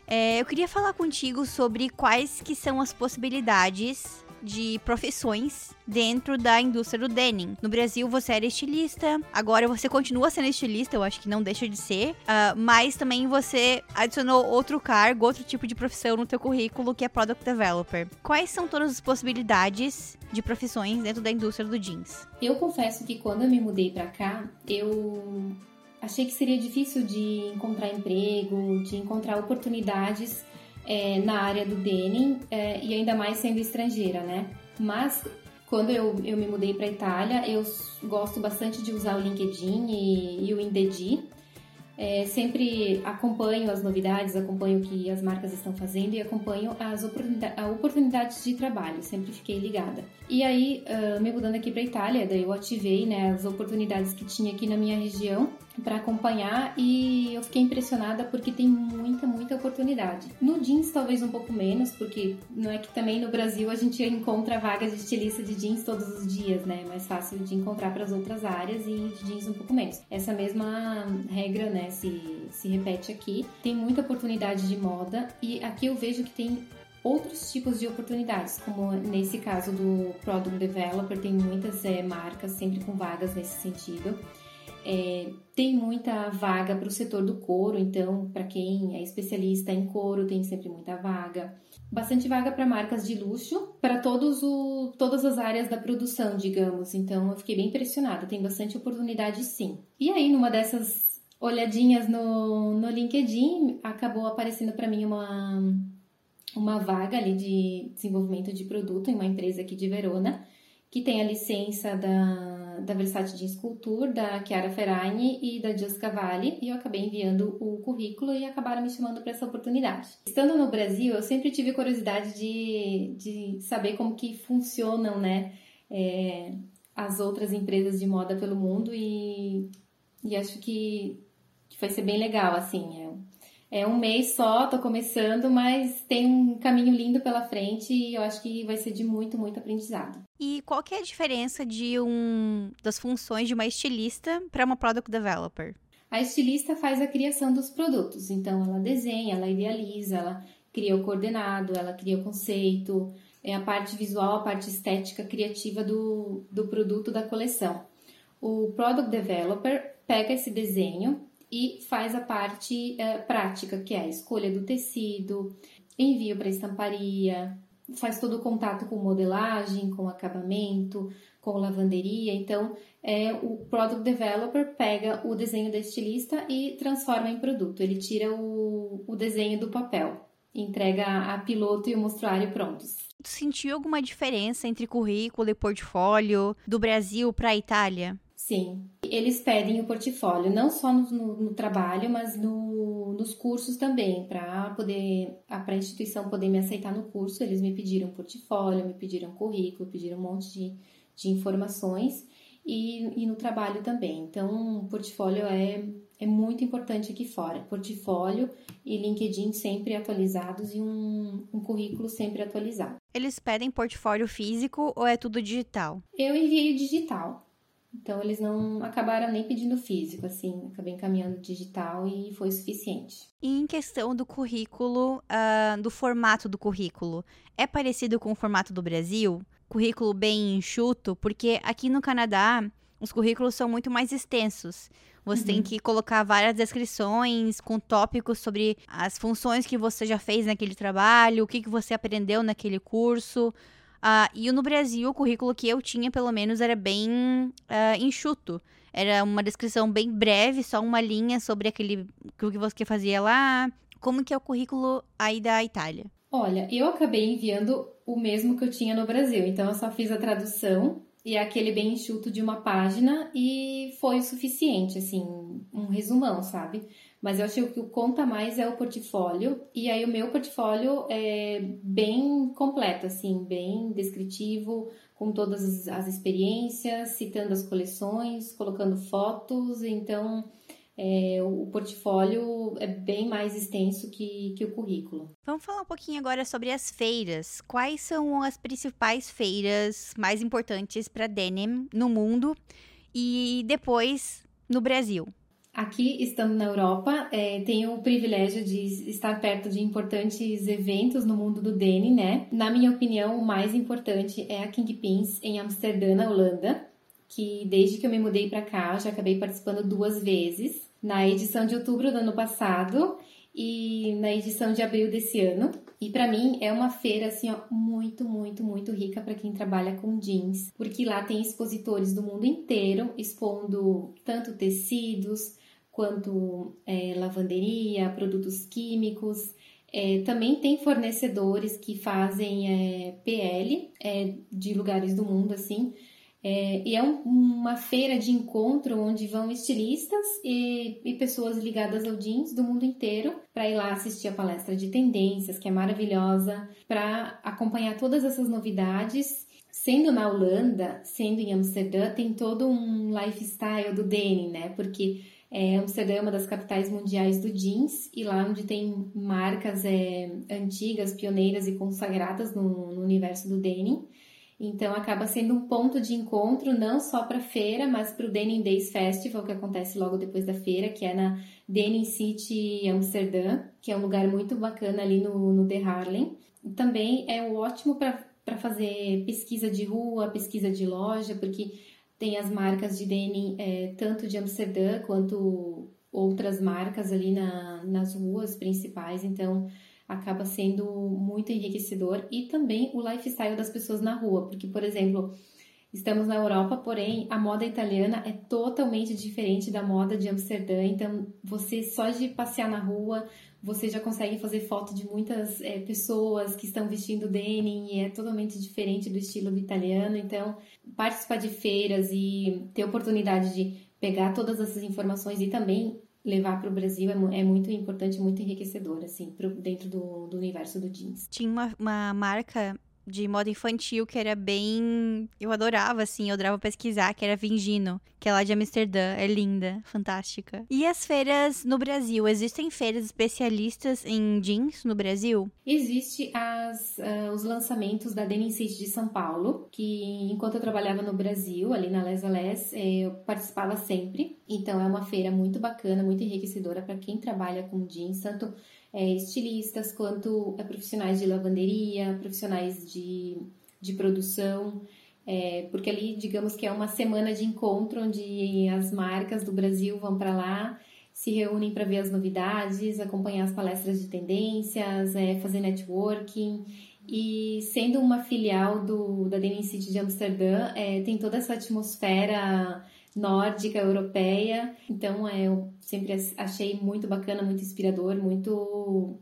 É, eu queria falar contigo sobre quais que são as possibilidades de profissões dentro da indústria do denim. No Brasil, você era estilista, agora você continua sendo estilista, eu acho que não deixa de ser, uh, mas também você adicionou outro cargo, outro tipo de profissão no teu currículo, que é Product Developer. Quais são todas as possibilidades de profissões dentro da indústria do jeans? Eu confesso que quando eu me mudei para cá, eu achei que seria difícil de encontrar emprego, de encontrar oportunidades é, na área do denim é, e ainda mais sendo estrangeira, né? Mas quando eu, eu me mudei para Itália, eu gosto bastante de usar o LinkedIn e, e o Indeed é, sempre acompanho as novidades, acompanho o que as marcas estão fazendo e acompanho as oportunidades, oportunidades de trabalho, sempre fiquei ligada. E aí, uh, me mudando aqui para Itália, daí eu ativei né, as oportunidades que tinha aqui na minha região para acompanhar e eu fiquei impressionada porque tem muita, muita oportunidade. No jeans talvez um pouco menos, porque não é que também no Brasil a gente encontra vagas de estilista de jeans todos os dias, né? É mais fácil de encontrar para as outras áreas e de jeans um pouco menos. Essa mesma regra, né, se, se repete aqui. Tem muita oportunidade de moda e aqui eu vejo que tem outros tipos de oportunidades, como nesse caso do Product Developer, tem muitas é, marcas sempre com vagas nesse sentido. É, tem muita vaga para o setor do couro, então, para quem é especialista em couro, tem sempre muita vaga. Bastante vaga para marcas de luxo, para todas as áreas da produção, digamos. Então, eu fiquei bem impressionada. Tem bastante oportunidade, sim. E aí, numa dessas olhadinhas no, no LinkedIn, acabou aparecendo para mim uma, uma vaga ali de desenvolvimento de produto em uma empresa aqui de Verona, que tem a licença da da Versace Jeans Culture, da Chiara Ferragni e da Just Cavalli, e eu acabei enviando o currículo e acabaram me chamando para essa oportunidade. Estando no Brasil, eu sempre tive curiosidade de, de saber como que funcionam, né, é, as outras empresas de moda pelo mundo e, e acho que, que vai ser bem legal, assim, é, é um mês só, tô começando, mas tem um caminho lindo pela frente e eu acho que vai ser de muito, muito aprendizado. E qual que é a diferença de um das funções de uma estilista para uma product developer? A estilista faz a criação dos produtos, então ela desenha, ela idealiza, ela cria o coordenado, ela cria o conceito, é a parte visual, a parte estética, criativa do, do produto da coleção. O product developer pega esse desenho, e faz a parte é, prática, que é a escolha do tecido, envio para estamparia, faz todo o contato com modelagem, com acabamento, com lavanderia. Então, é, o Product Developer pega o desenho da estilista e transforma em produto. Ele tira o, o desenho do papel, entrega a piloto e o mostruário prontos. Sentiu alguma diferença entre currículo e portfólio do Brasil para a Itália? Sim, eles pedem o portfólio, não só no, no, no trabalho, mas no, nos cursos também, para poder para a instituição poder me aceitar no curso, eles me pediram portfólio, me pediram currículo, pediram um monte de, de informações e, e no trabalho também. Então, portfólio é, é muito importante aqui fora. Portfólio e LinkedIn sempre atualizados e um, um currículo sempre atualizado. Eles pedem portfólio físico ou é tudo digital? Eu enviei digital. Então eles não acabaram nem pedindo físico, assim, acabei encaminhando digital e foi suficiente. E em questão do currículo, uh, do formato do currículo, é parecido com o formato do Brasil? Currículo bem enxuto, porque aqui no Canadá os currículos são muito mais extensos. Você uhum. tem que colocar várias descrições com tópicos sobre as funções que você já fez naquele trabalho, o que, que você aprendeu naquele curso. Uh, e no Brasil, o currículo que eu tinha, pelo menos, era bem uh, enxuto. Era uma descrição bem breve, só uma linha sobre aquele o que você fazia lá. Como que é o currículo aí da Itália? Olha, eu acabei enviando o mesmo que eu tinha no Brasil. Então, eu só fiz a tradução e aquele bem enxuto de uma página e foi o suficiente, assim, um resumão, sabe? Mas eu acho que o conta mais é o portfólio, e aí o meu portfólio é bem completo, assim, bem descritivo, com todas as experiências, citando as coleções, colocando fotos, então é, o portfólio é bem mais extenso que, que o currículo. Vamos falar um pouquinho agora sobre as feiras. Quais são as principais feiras mais importantes para denim no mundo e depois no Brasil? Aqui, estando na Europa, é, tenho o privilégio de estar perto de importantes eventos no mundo do denim, né? Na minha opinião, o mais importante é a Kingpins em Amsterdã, na Holanda, que desde que eu me mudei para cá, já acabei participando duas vezes, na edição de outubro do ano passado e na edição de abril desse ano. E para mim é uma feira assim, ó, muito, muito, muito rica para quem trabalha com jeans, porque lá tem expositores do mundo inteiro expondo tanto tecidos quanto é, lavanderia, produtos químicos. É, também tem fornecedores que fazem é, PL é, de lugares do mundo assim é, e é um, uma feira de encontro onde vão estilistas e, e pessoas ligadas ao jeans do mundo inteiro para ir lá assistir a palestra de tendências, que é maravilhosa, para acompanhar todas essas novidades. Sendo na Holanda, sendo em Amsterdã, tem todo um lifestyle do denim, né? Porque é, Amsterdã é uma das capitais mundiais do jeans e lá onde tem marcas é, antigas, pioneiras e consagradas no, no universo do denim. Então acaba sendo um ponto de encontro não só para a feira, mas para o Denim Days Festival, que acontece logo depois da feira, que é na Denim City Amsterdã, que é um lugar muito bacana ali no, no The Harlem. Também é ótimo para fazer pesquisa de rua, pesquisa de loja, porque tem as marcas de denim, é, tanto de Amsterdã quanto outras marcas ali na, nas ruas principais, então acaba sendo muito enriquecedor. E também o lifestyle das pessoas na rua, porque, por exemplo, estamos na Europa, porém a moda italiana é totalmente diferente da moda de Amsterdã, então você só de passear na rua, você já consegue fazer foto de muitas é, pessoas que estão vestindo denim e é totalmente diferente do estilo do italiano, então participar de feiras e ter oportunidade de pegar todas essas informações e também levar para o Brasil é, é, muito importante, muito enriquecedor, assim, pro, dentro do, do universo do jeans. Tinha uma, uma marca de moda infantil que era bem. Eu adorava, assim, eu adorava pesquisar, que era Vingino, que é lá de Amsterdã. É linda, fantástica. E as feiras no Brasil? Existem feiras especialistas em jeans no Brasil? Existe as, uh, os lançamentos da Denim City de São Paulo, que enquanto eu trabalhava no Brasil, ali na Les Les, eh, eu participava sempre. Então é uma feira muito bacana, muito enriquecedora para quem trabalha com jeans, tanto é, estilistas, quanto é, profissionais de lavanderia, profissionais de, de produção, é, porque ali, digamos que é uma semana de encontro onde as marcas do Brasil vão para lá, se reúnem para ver as novidades, acompanhar as palestras de tendências, é, fazer networking. E sendo uma filial do, da Denim City de Amsterdã, é, tem toda essa atmosfera nórdica, europeia. Então, é, eu sempre achei muito bacana, muito inspirador, muito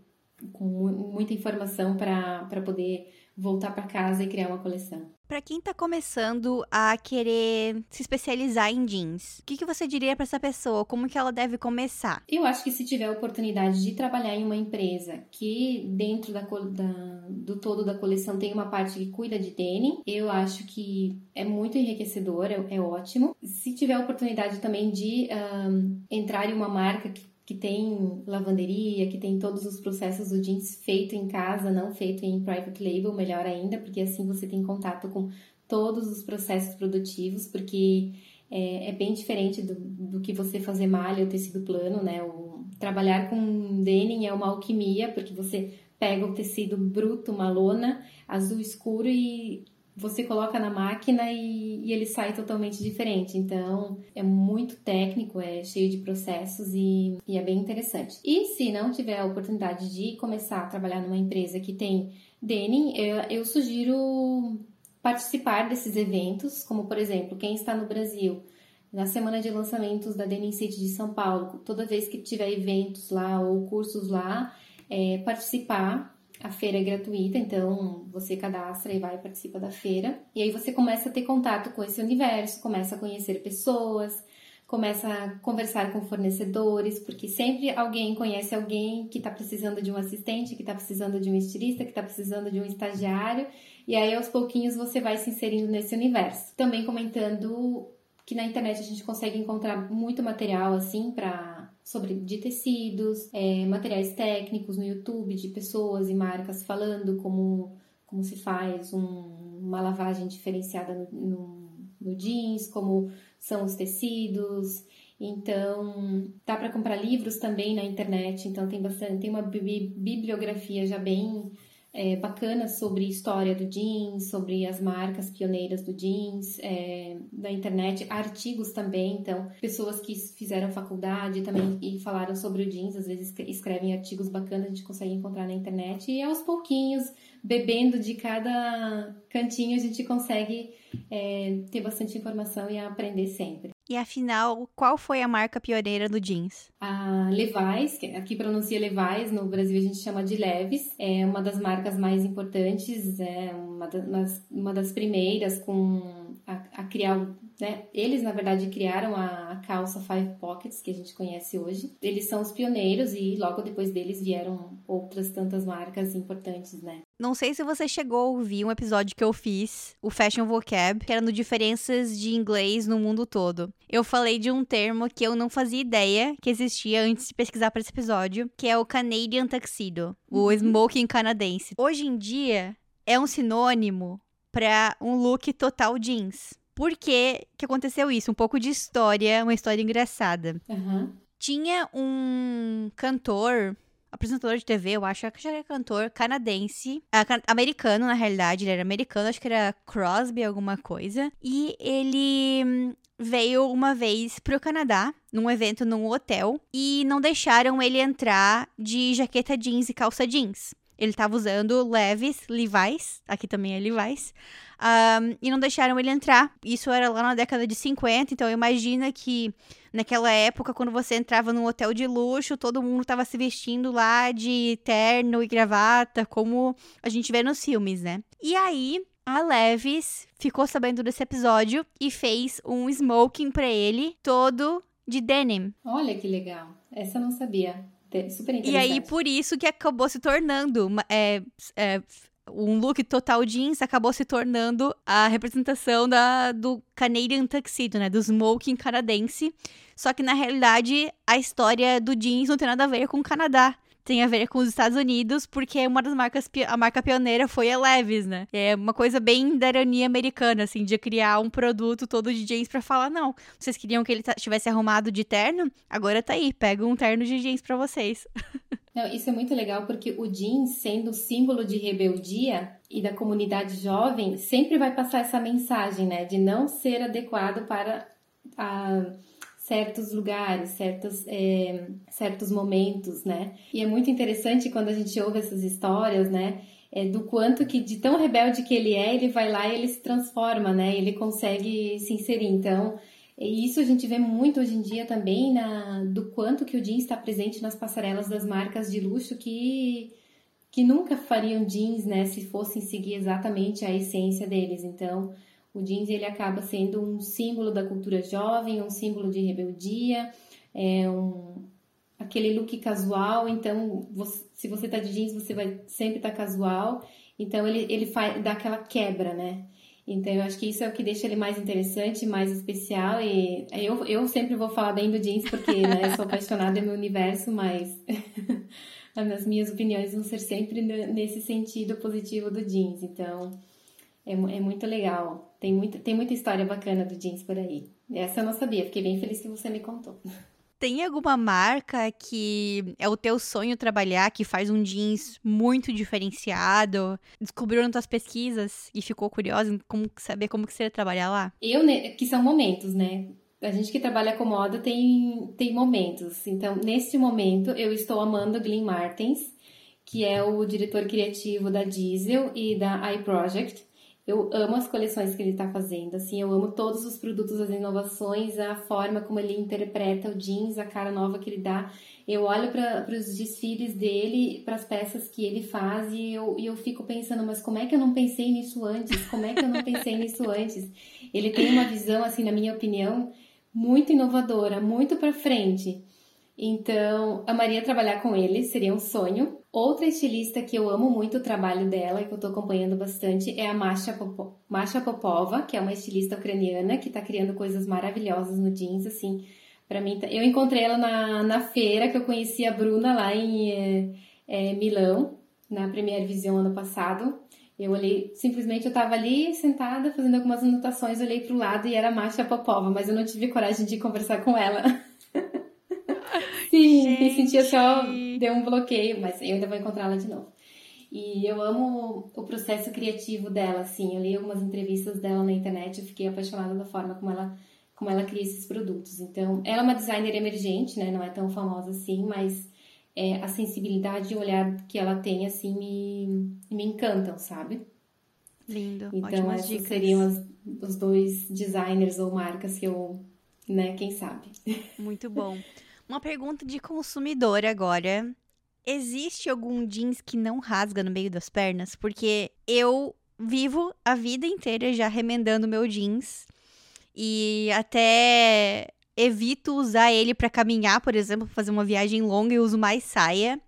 com muita informação para poder voltar para casa e criar uma coleção. Para quem está começando a querer se especializar em jeans, o que, que você diria para essa pessoa? Como que ela deve começar? Eu acho que se tiver a oportunidade de trabalhar em uma empresa que dentro da, da, do todo da coleção tem uma parte que cuida de denim, eu acho que é muito enriquecedor, é, é ótimo. Se tiver a oportunidade também de um, entrar em uma marca que que tem lavanderia, que tem todos os processos do jeans feito em casa, não feito em private label, melhor ainda, porque assim você tem contato com todos os processos produtivos, porque é, é bem diferente do, do, que você fazer malha ou tecido plano, né? O, trabalhar com denim é uma alquimia, porque você pega o tecido bruto, uma lona, azul escuro e você coloca na máquina e, e, ele sai totalmente diferente. Então, é muito técnico, é cheio de processos e, e, é bem interessante. E se não tiver a oportunidade de começar a trabalhar numa empresa que tem denim, eu, eu sugiro participar desses eventos, como por exemplo, quem está no Brasil, na semana de lançamentos da Denim City de São Paulo, toda vez que tiver eventos lá ou cursos lá, é, participar a feira é gratuita, então você cadastra e vai participa da feira. E aí você começa a ter contato com esse universo, começa a conhecer pessoas, começa a conversar com fornecedores, porque sempre alguém conhece alguém que está precisando de um assistente, que está precisando de um estilista, que está precisando de um estagiário, e aí aos pouquinhos você vai se inserindo nesse universo. Também comentando que na internet a gente consegue encontrar muito material assim para sobre de tecidos, é, materiais técnicos no YouTube de pessoas e marcas falando como, como se faz um, uma lavagem diferenciada no, no, jeans, como são os tecidos. Então, dá para comprar livros também na internet, então tem bastante, tem uma bibliografia já bem é, bacanas sobre história do jeans, sobre as marcas pioneiras do jeans, é, da internet, artigos também, então pessoas que fizeram faculdade também e falaram sobre o jeans, às vezes escrevem artigos bacanas, a gente consegue encontrar na internet e aos pouquinhos, bebendo de cada cantinho, a gente consegue é, ter bastante informação e aprender sempre. E afinal, qual foi a marca pioneira do jeans? A Levi's, que aqui pronuncia Levi's, no Brasil a gente chama de Levis, é uma das marcas mais importantes, é uma, das, uma das primeiras com a, a criar né? Eles, na verdade, criaram a calça Five Pockets, que a gente conhece hoje. Eles são os pioneiros e logo depois deles vieram outras tantas marcas importantes, né? Não sei se você chegou a ouvir um episódio que eu fiz, o Fashion Vocab, que era no Diferenças de Inglês no Mundo Todo. Eu falei de um termo que eu não fazia ideia que existia antes de pesquisar para esse episódio, que é o Canadian Tuxedo, o uhum. smoking canadense. Hoje em dia, é um sinônimo para um look total jeans. Por que, que aconteceu isso? Um pouco de história, uma história engraçada. Uhum. Tinha um cantor apresentador de TV, eu acho que era cantor canadense, can americano, na realidade, ele era americano, acho que era Crosby, alguma coisa. E ele hum, veio uma vez pro Canadá, num evento num hotel, e não deixaram ele entrar de jaqueta jeans e calça jeans. Ele tava usando Levis, Levi's, aqui também é Levi's, um, e não deixaram ele entrar. Isso era lá na década de 50, então imagina que naquela época, quando você entrava num hotel de luxo, todo mundo tava se vestindo lá de terno e gravata, como a gente vê nos filmes, né? E aí, a Levis ficou sabendo desse episódio e fez um smoking para ele, todo de denim. Olha que legal. Essa eu não sabia. Super interessante. E aí, por isso que acabou se tornando é, é, um look total jeans acabou se tornando a representação da, do Canadian Tuxedo, né? Do smoking canadense. Só que, na realidade, a história do jeans não tem nada a ver com o Canadá tem a ver com os Estados Unidos, porque uma das marcas, a marca pioneira foi a Levis, né? É uma coisa bem da ironia americana, assim, de criar um produto todo de jeans para falar, não, vocês queriam que ele estivesse arrumado de terno? Agora tá aí, pega um terno de jeans para vocês. (laughs) Não, isso é muito legal porque o jeans, sendo símbolo de rebeldia e da comunidade jovem, sempre vai passar essa mensagem, né, de não ser adequado para a certos lugares, certos, é, certos momentos, né? E é muito interessante quando a gente ouve essas histórias, né? É, do quanto que de tão rebelde que ele é, ele vai lá e ele se transforma, né? Ele consegue se inserir. Então, e isso a gente vê muito hoje em dia também na, do quanto que o jeans está presente nas passarelas das marcas de luxo que, que nunca fariam jeans, né? Se fossem seguir exatamente a essência deles. Então, o jeans ele acaba sendo um símbolo da cultura jovem, um símbolo de rebeldia, é um, aquele look casual. Então, você, se você tá de jeans, você vai sempre estar tá casual. Então, ele, ele faz, dá aquela quebra, né? Então, eu acho que isso é o que deixa ele mais interessante, mais especial. E eu, eu sempre vou falar bem do jeans, porque né, eu sou apaixonada no meu universo, mas (laughs) as minhas opiniões vão ser sempre nesse sentido positivo do jeans. Então, é, é muito legal. Tem muita, tem muita história bacana do jeans por aí. Essa eu não sabia, fiquei bem feliz que você me contou. (laughs) Tem alguma marca que é o teu sonho trabalhar, que faz um jeans muito diferenciado? Descobriu nas tuas pesquisas e ficou curiosa em como, saber como que seria trabalhar lá? Eu, que são momentos, né? A gente que trabalha com moda tem, tem momentos. Então, neste momento, eu estou amando Glenn Martins, que é o diretor criativo da Diesel e da iProject. Eu amo as coleções que ele está fazendo, assim, eu amo todos os produtos, as inovações, a forma como ele interpreta o jeans, a cara nova que ele dá. Eu olho para os desfiles dele, para as peças que ele faz e eu, e eu fico pensando, mas como é que eu não pensei nisso antes? Como é que eu não pensei nisso antes? Ele tem uma visão, assim, na minha opinião, muito inovadora, muito para frente. Então, amaria trabalhar com ele, seria um sonho. Outra estilista que eu amo muito o trabalho dela e que eu tô acompanhando bastante é a Masha, Popo Masha Popova, que é uma estilista ucraniana que tá criando coisas maravilhosas no jeans, assim. Para mim, tá... eu encontrei ela na, na feira que eu conheci a Bruna lá em é, é, Milão, na Premier Vision ano passado. Eu olhei, simplesmente eu tava ali sentada fazendo algumas anotações, olhei pro lado e era a Masha Popova, mas eu não tive coragem de conversar com ela. (laughs) Gente. me sentia só, deu um bloqueio, mas eu ainda vou encontrá-la de novo. E eu amo o processo criativo dela, assim. Eu li algumas entrevistas dela na internet e fiquei apaixonada da forma como ela, como ela cria esses produtos. Então, ela é uma designer emergente, né? Não é tão famosa assim, mas é, a sensibilidade e o olhar que ela tem, assim, me, me encantam, sabe? Lindo, Então, Ótimas dicas. seriam as, os dois designers ou marcas que eu, né, quem sabe. Muito bom. (laughs) Uma pergunta de consumidor agora. Existe algum jeans que não rasga no meio das pernas? Porque eu vivo a vida inteira já remendando meu jeans e até evito usar ele para caminhar, por exemplo, fazer uma viagem longa e uso mais saia.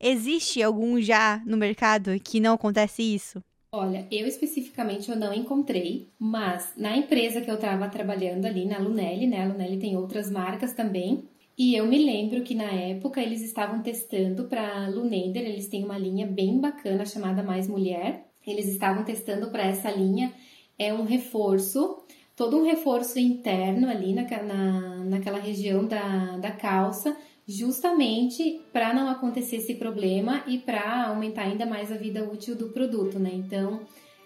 Existe algum já no mercado que não acontece isso? Olha, eu especificamente eu não encontrei, mas na empresa que eu estava trabalhando ali, na Lunelli, né? A Lunelli tem outras marcas também. E eu me lembro que na época eles estavam testando para Lunender, eles têm uma linha bem bacana chamada Mais Mulher. Eles estavam testando para essa linha é um reforço todo um reforço interno ali na, na, naquela região da, da calça, justamente para não acontecer esse problema e para aumentar ainda mais a vida útil do produto, né? Então,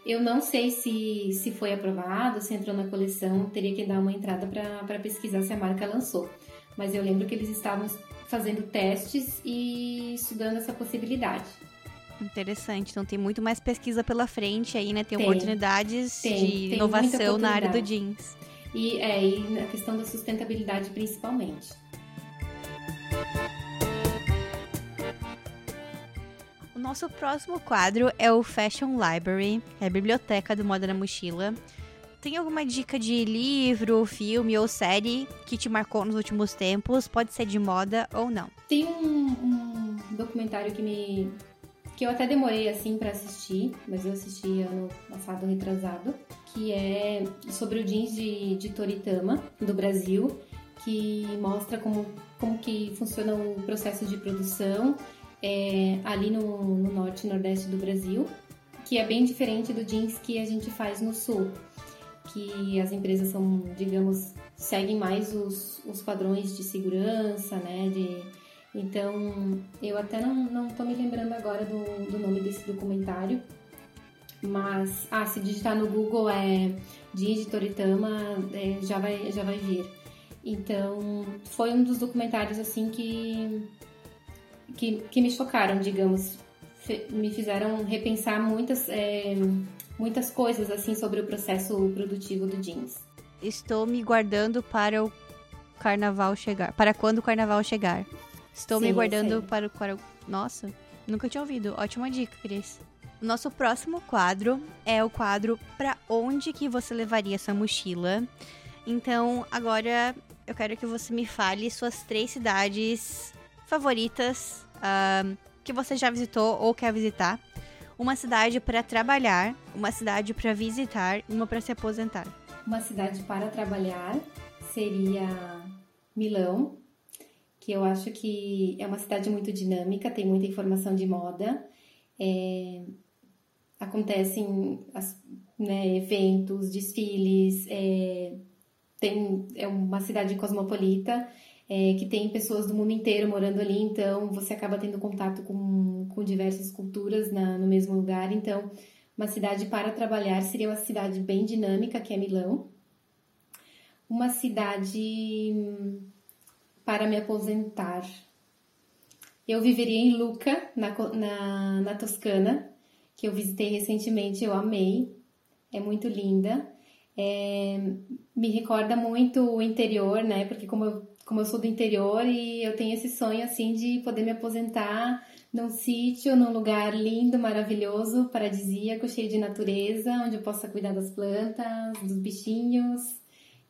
eu não sei se, se foi aprovado, se entrou na coleção, teria que dar uma entrada para pesquisar se a marca lançou. Mas eu lembro que eles estavam fazendo testes e estudando essa possibilidade. Interessante. Então tem muito mais pesquisa pela frente aí, né? Tem, tem oportunidades tem, de tem inovação na área do jeans. E, é, e na questão da sustentabilidade principalmente. O nosso próximo quadro é o Fashion Library, é a biblioteca do Moda na Mochila. Tem alguma dica de livro, filme ou série que te marcou nos últimos tempos? Pode ser de moda ou não. Tem um, um documentário que me que eu até demorei assim para assistir, mas eu assisti ano passado retrasado, que é sobre o jeans de, de Toritama do Brasil, que mostra como, como que funciona o processo de produção é, ali no, no norte e nordeste do Brasil, que é bem diferente do jeans que a gente faz no sul, que as empresas são, digamos, seguem mais os, os padrões de segurança, né, de então, eu até não, tô me lembrando agora do, do nome desse documentário, mas, ah, se digitar no Google é de Toritama, é, já, vai, já vai vir. Então, foi um dos documentários, assim, que, que, que me chocaram, digamos. Me fizeram repensar muitas, é, muitas coisas, assim, sobre o processo produtivo do jeans. Estou me guardando para o carnaval chegar. Para quando o carnaval chegar. Estou sim, me guardando para o, para o. Nossa, nunca tinha ouvido. Ótima dica, Cris. Nosso próximo quadro é o quadro Para onde que você levaria sua mochila? Então, agora eu quero que você me fale suas três cidades favoritas uh, que você já visitou ou quer visitar. Uma cidade para trabalhar, uma cidade para visitar uma para se aposentar. Uma cidade para trabalhar seria Milão, que eu acho que é uma cidade muito dinâmica, tem muita informação de moda, é, acontecem as, né, eventos, desfiles, é, tem, é uma cidade cosmopolita, é, que tem pessoas do mundo inteiro morando ali, então você acaba tendo contato com, com diversas culturas na, no mesmo lugar. Então, uma cidade para trabalhar seria uma cidade bem dinâmica, que é Milão. Uma cidade para me aposentar. Eu viveria em Lucca, na, na, na Toscana, que eu visitei recentemente, eu amei, é muito linda. É, me recorda muito o interior, né? Porque como eu, como eu sou do interior e eu tenho esse sonho assim de poder me aposentar num sítio, num lugar lindo, maravilhoso, paradisíaco, cheio de natureza, onde eu possa cuidar das plantas, dos bichinhos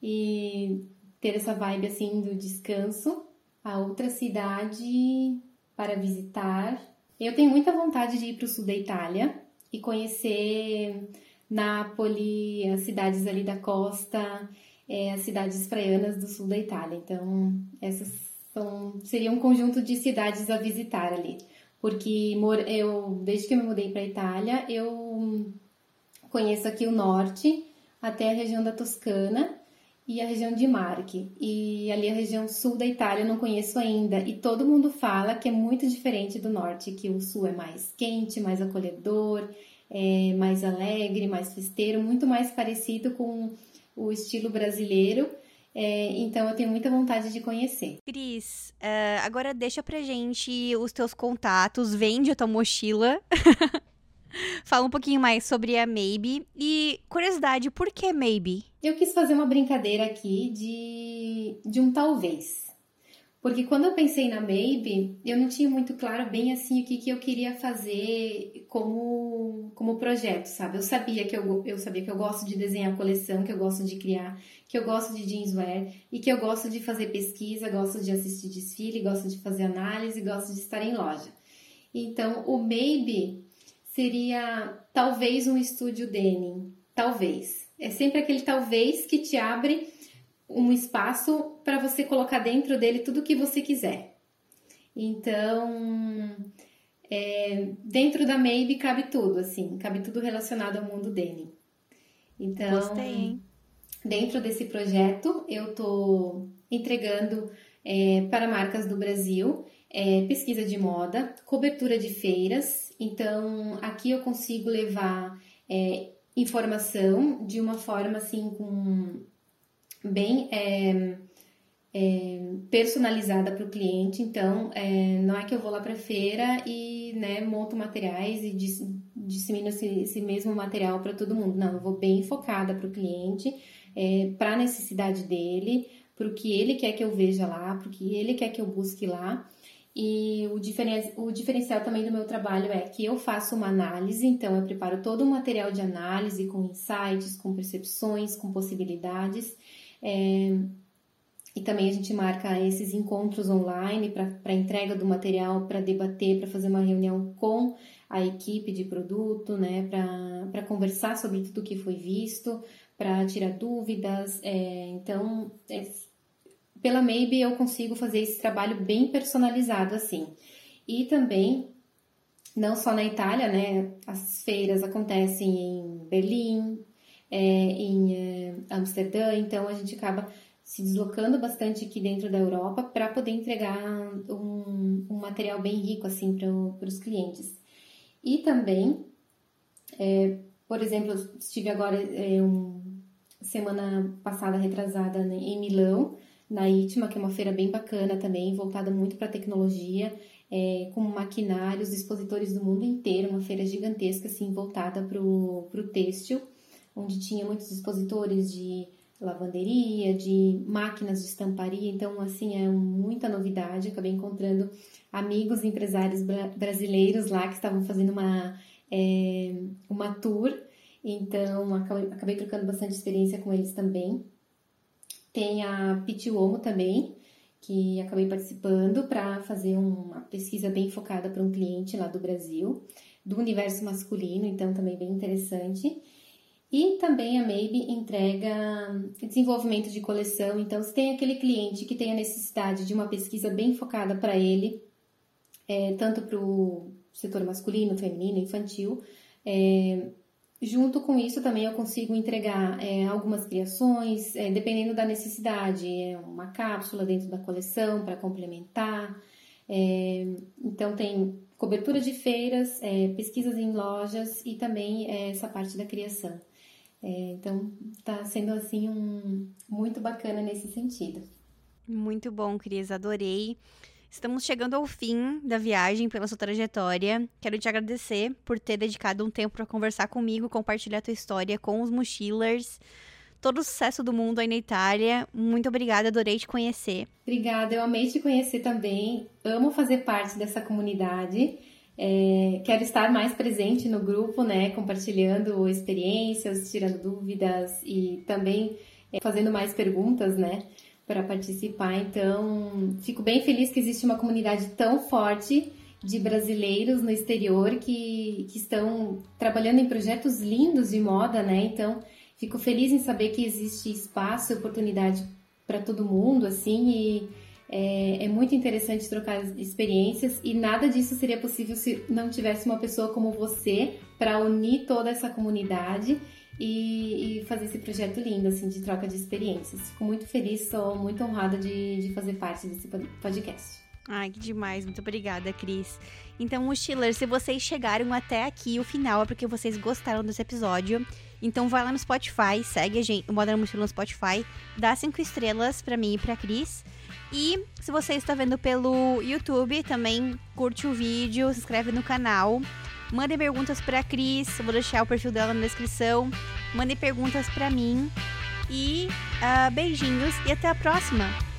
e ter essa vibe assim do descanso. A outra cidade para visitar. Eu tenho muita vontade de ir para o sul da Itália e conhecer Nápoles, as cidades ali da costa, é, as cidades praianas do sul da Itália. Então, essas são, seria um conjunto de cidades a visitar ali. Porque eu, desde que eu me mudei para a Itália, eu conheço aqui o norte, até a região da Toscana, e a região de Marche. E ali a região sul da Itália eu não conheço ainda. E todo mundo fala que é muito diferente do norte, que o sul é mais quente, mais acolhedor, é mais alegre, mais festeiro, muito mais parecido com o estilo brasileiro. É, então eu tenho muita vontade de conhecer. Cris, uh, agora deixa pra gente os teus contatos, vende a tua mochila. (laughs) Fala um pouquinho mais sobre a Maybe. E, curiosidade, por que Maybe? Eu quis fazer uma brincadeira aqui de, de um talvez. Porque quando eu pensei na Maybe, eu não tinha muito claro bem assim o que, que eu queria fazer como, como projeto, sabe? Eu sabia que eu, eu sabia que eu gosto de desenhar coleção, que eu gosto de criar, que eu gosto de jeanswear e que eu gosto de fazer pesquisa, gosto de assistir desfile, gosto de fazer análise, gosto de estar em loja. Então, o Maybe seria talvez um estúdio denim, talvez. É sempre aquele talvez que te abre um espaço para você colocar dentro dele tudo o que você quiser. Então, é, dentro da Maybe cabe tudo, assim, cabe tudo relacionado ao mundo denim. Então, Gostei, dentro desse projeto, eu estou entregando é, para marcas do Brasil é, pesquisa de moda, cobertura de feiras. Então, aqui eu consigo levar é, informação de uma forma assim com bem é, é, personalizada para o cliente. Então, é, não é que eu vou lá para a feira e né, monto materiais e dissemino esse, esse mesmo material para todo mundo. Não, eu vou bem focada para o cliente, é, para a necessidade dele, para o que ele quer que eu veja lá, para o que ele quer que eu busque lá. E o, diferen... o diferencial também do meu trabalho é que eu faço uma análise, então eu preparo todo o material de análise com insights, com percepções, com possibilidades. É... E também a gente marca esses encontros online para entrega do material, para debater, para fazer uma reunião com a equipe de produto, né, para conversar sobre tudo que foi visto, para tirar dúvidas. É, então, é, pela Maybe eu consigo fazer esse trabalho bem personalizado assim. E também, não só na Itália, né? As feiras acontecem em Berlim, é, em é, Amsterdã, então a gente acaba se deslocando bastante aqui dentro da Europa para poder entregar um, um, material bem rico assim para os clientes. E também, é, por exemplo, estive agora é, um, semana passada retrasada né, em Milão na ITMA, que é uma feira bem bacana também, voltada muito para tecnologia, é, com maquinários, expositores do mundo inteiro, uma feira gigantesca, assim, voltada para o têxtil, onde tinha muitos expositores de lavanderia, de máquinas de estamparia, então, assim, é muita novidade. Acabei encontrando amigos empresários brasileiros lá que estavam fazendo uma, é, uma tour, então acabei, acabei trocando bastante experiência com eles também. Tem a Pitiomo também, que acabei participando para fazer uma pesquisa bem focada para um cliente lá do Brasil, do universo masculino, então também bem interessante. E também a Maybe entrega desenvolvimento de coleção, então se tem aquele cliente que tem a necessidade de uma pesquisa bem focada para ele, é, tanto para o setor masculino, feminino, infantil, é, Junto com isso, também eu consigo entregar é, algumas criações, é, dependendo da necessidade, é uma cápsula dentro da coleção para complementar. É, então, tem cobertura de feiras, pesquisas em lojas e também essa parte da criação. É, então, está sendo assim um, muito bacana nesse sentido. Muito bom, Cris, adorei. Estamos chegando ao fim da viagem pela sua trajetória. Quero te agradecer por ter dedicado um tempo para conversar comigo, compartilhar a tua história com os mochilers. Todo o sucesso do mundo aí na Itália. Muito obrigada, adorei te conhecer. Obrigada, eu amei te conhecer também. Amo fazer parte dessa comunidade. É, quero estar mais presente no grupo, né? Compartilhando experiências, tirando dúvidas e também é, fazendo mais perguntas, né? para participar. Então, fico bem feliz que existe uma comunidade tão forte de brasileiros no exterior que, que estão trabalhando em projetos lindos de moda, né? Então, fico feliz em saber que existe espaço e oportunidade para todo mundo, assim, e é, é, muito interessante trocar experiências e nada disso seria possível se não tivesse uma pessoa como você para unir toda essa comunidade e, e, fazer esse projeto lindo, assim, de troca de experiências. Fico muito feliz, sou muito honrada de, de fazer parte desse podcast. Ai, que demais. Muito obrigada, Cris. Então, mochilers, se vocês chegaram até aqui, o final é porque vocês gostaram desse episódio. Então, vai lá no Spotify, segue a gente, o Modern Mochila no Spotify, dá cinco estrelas para mim e pra Cris. E se você está vendo pelo YouTube, também curte o vídeo, se inscreve no canal. Mandem perguntas para a Cris, vou deixar o perfil dela na descrição. Mandem perguntas para mim. E uh, beijinhos e até a próxima!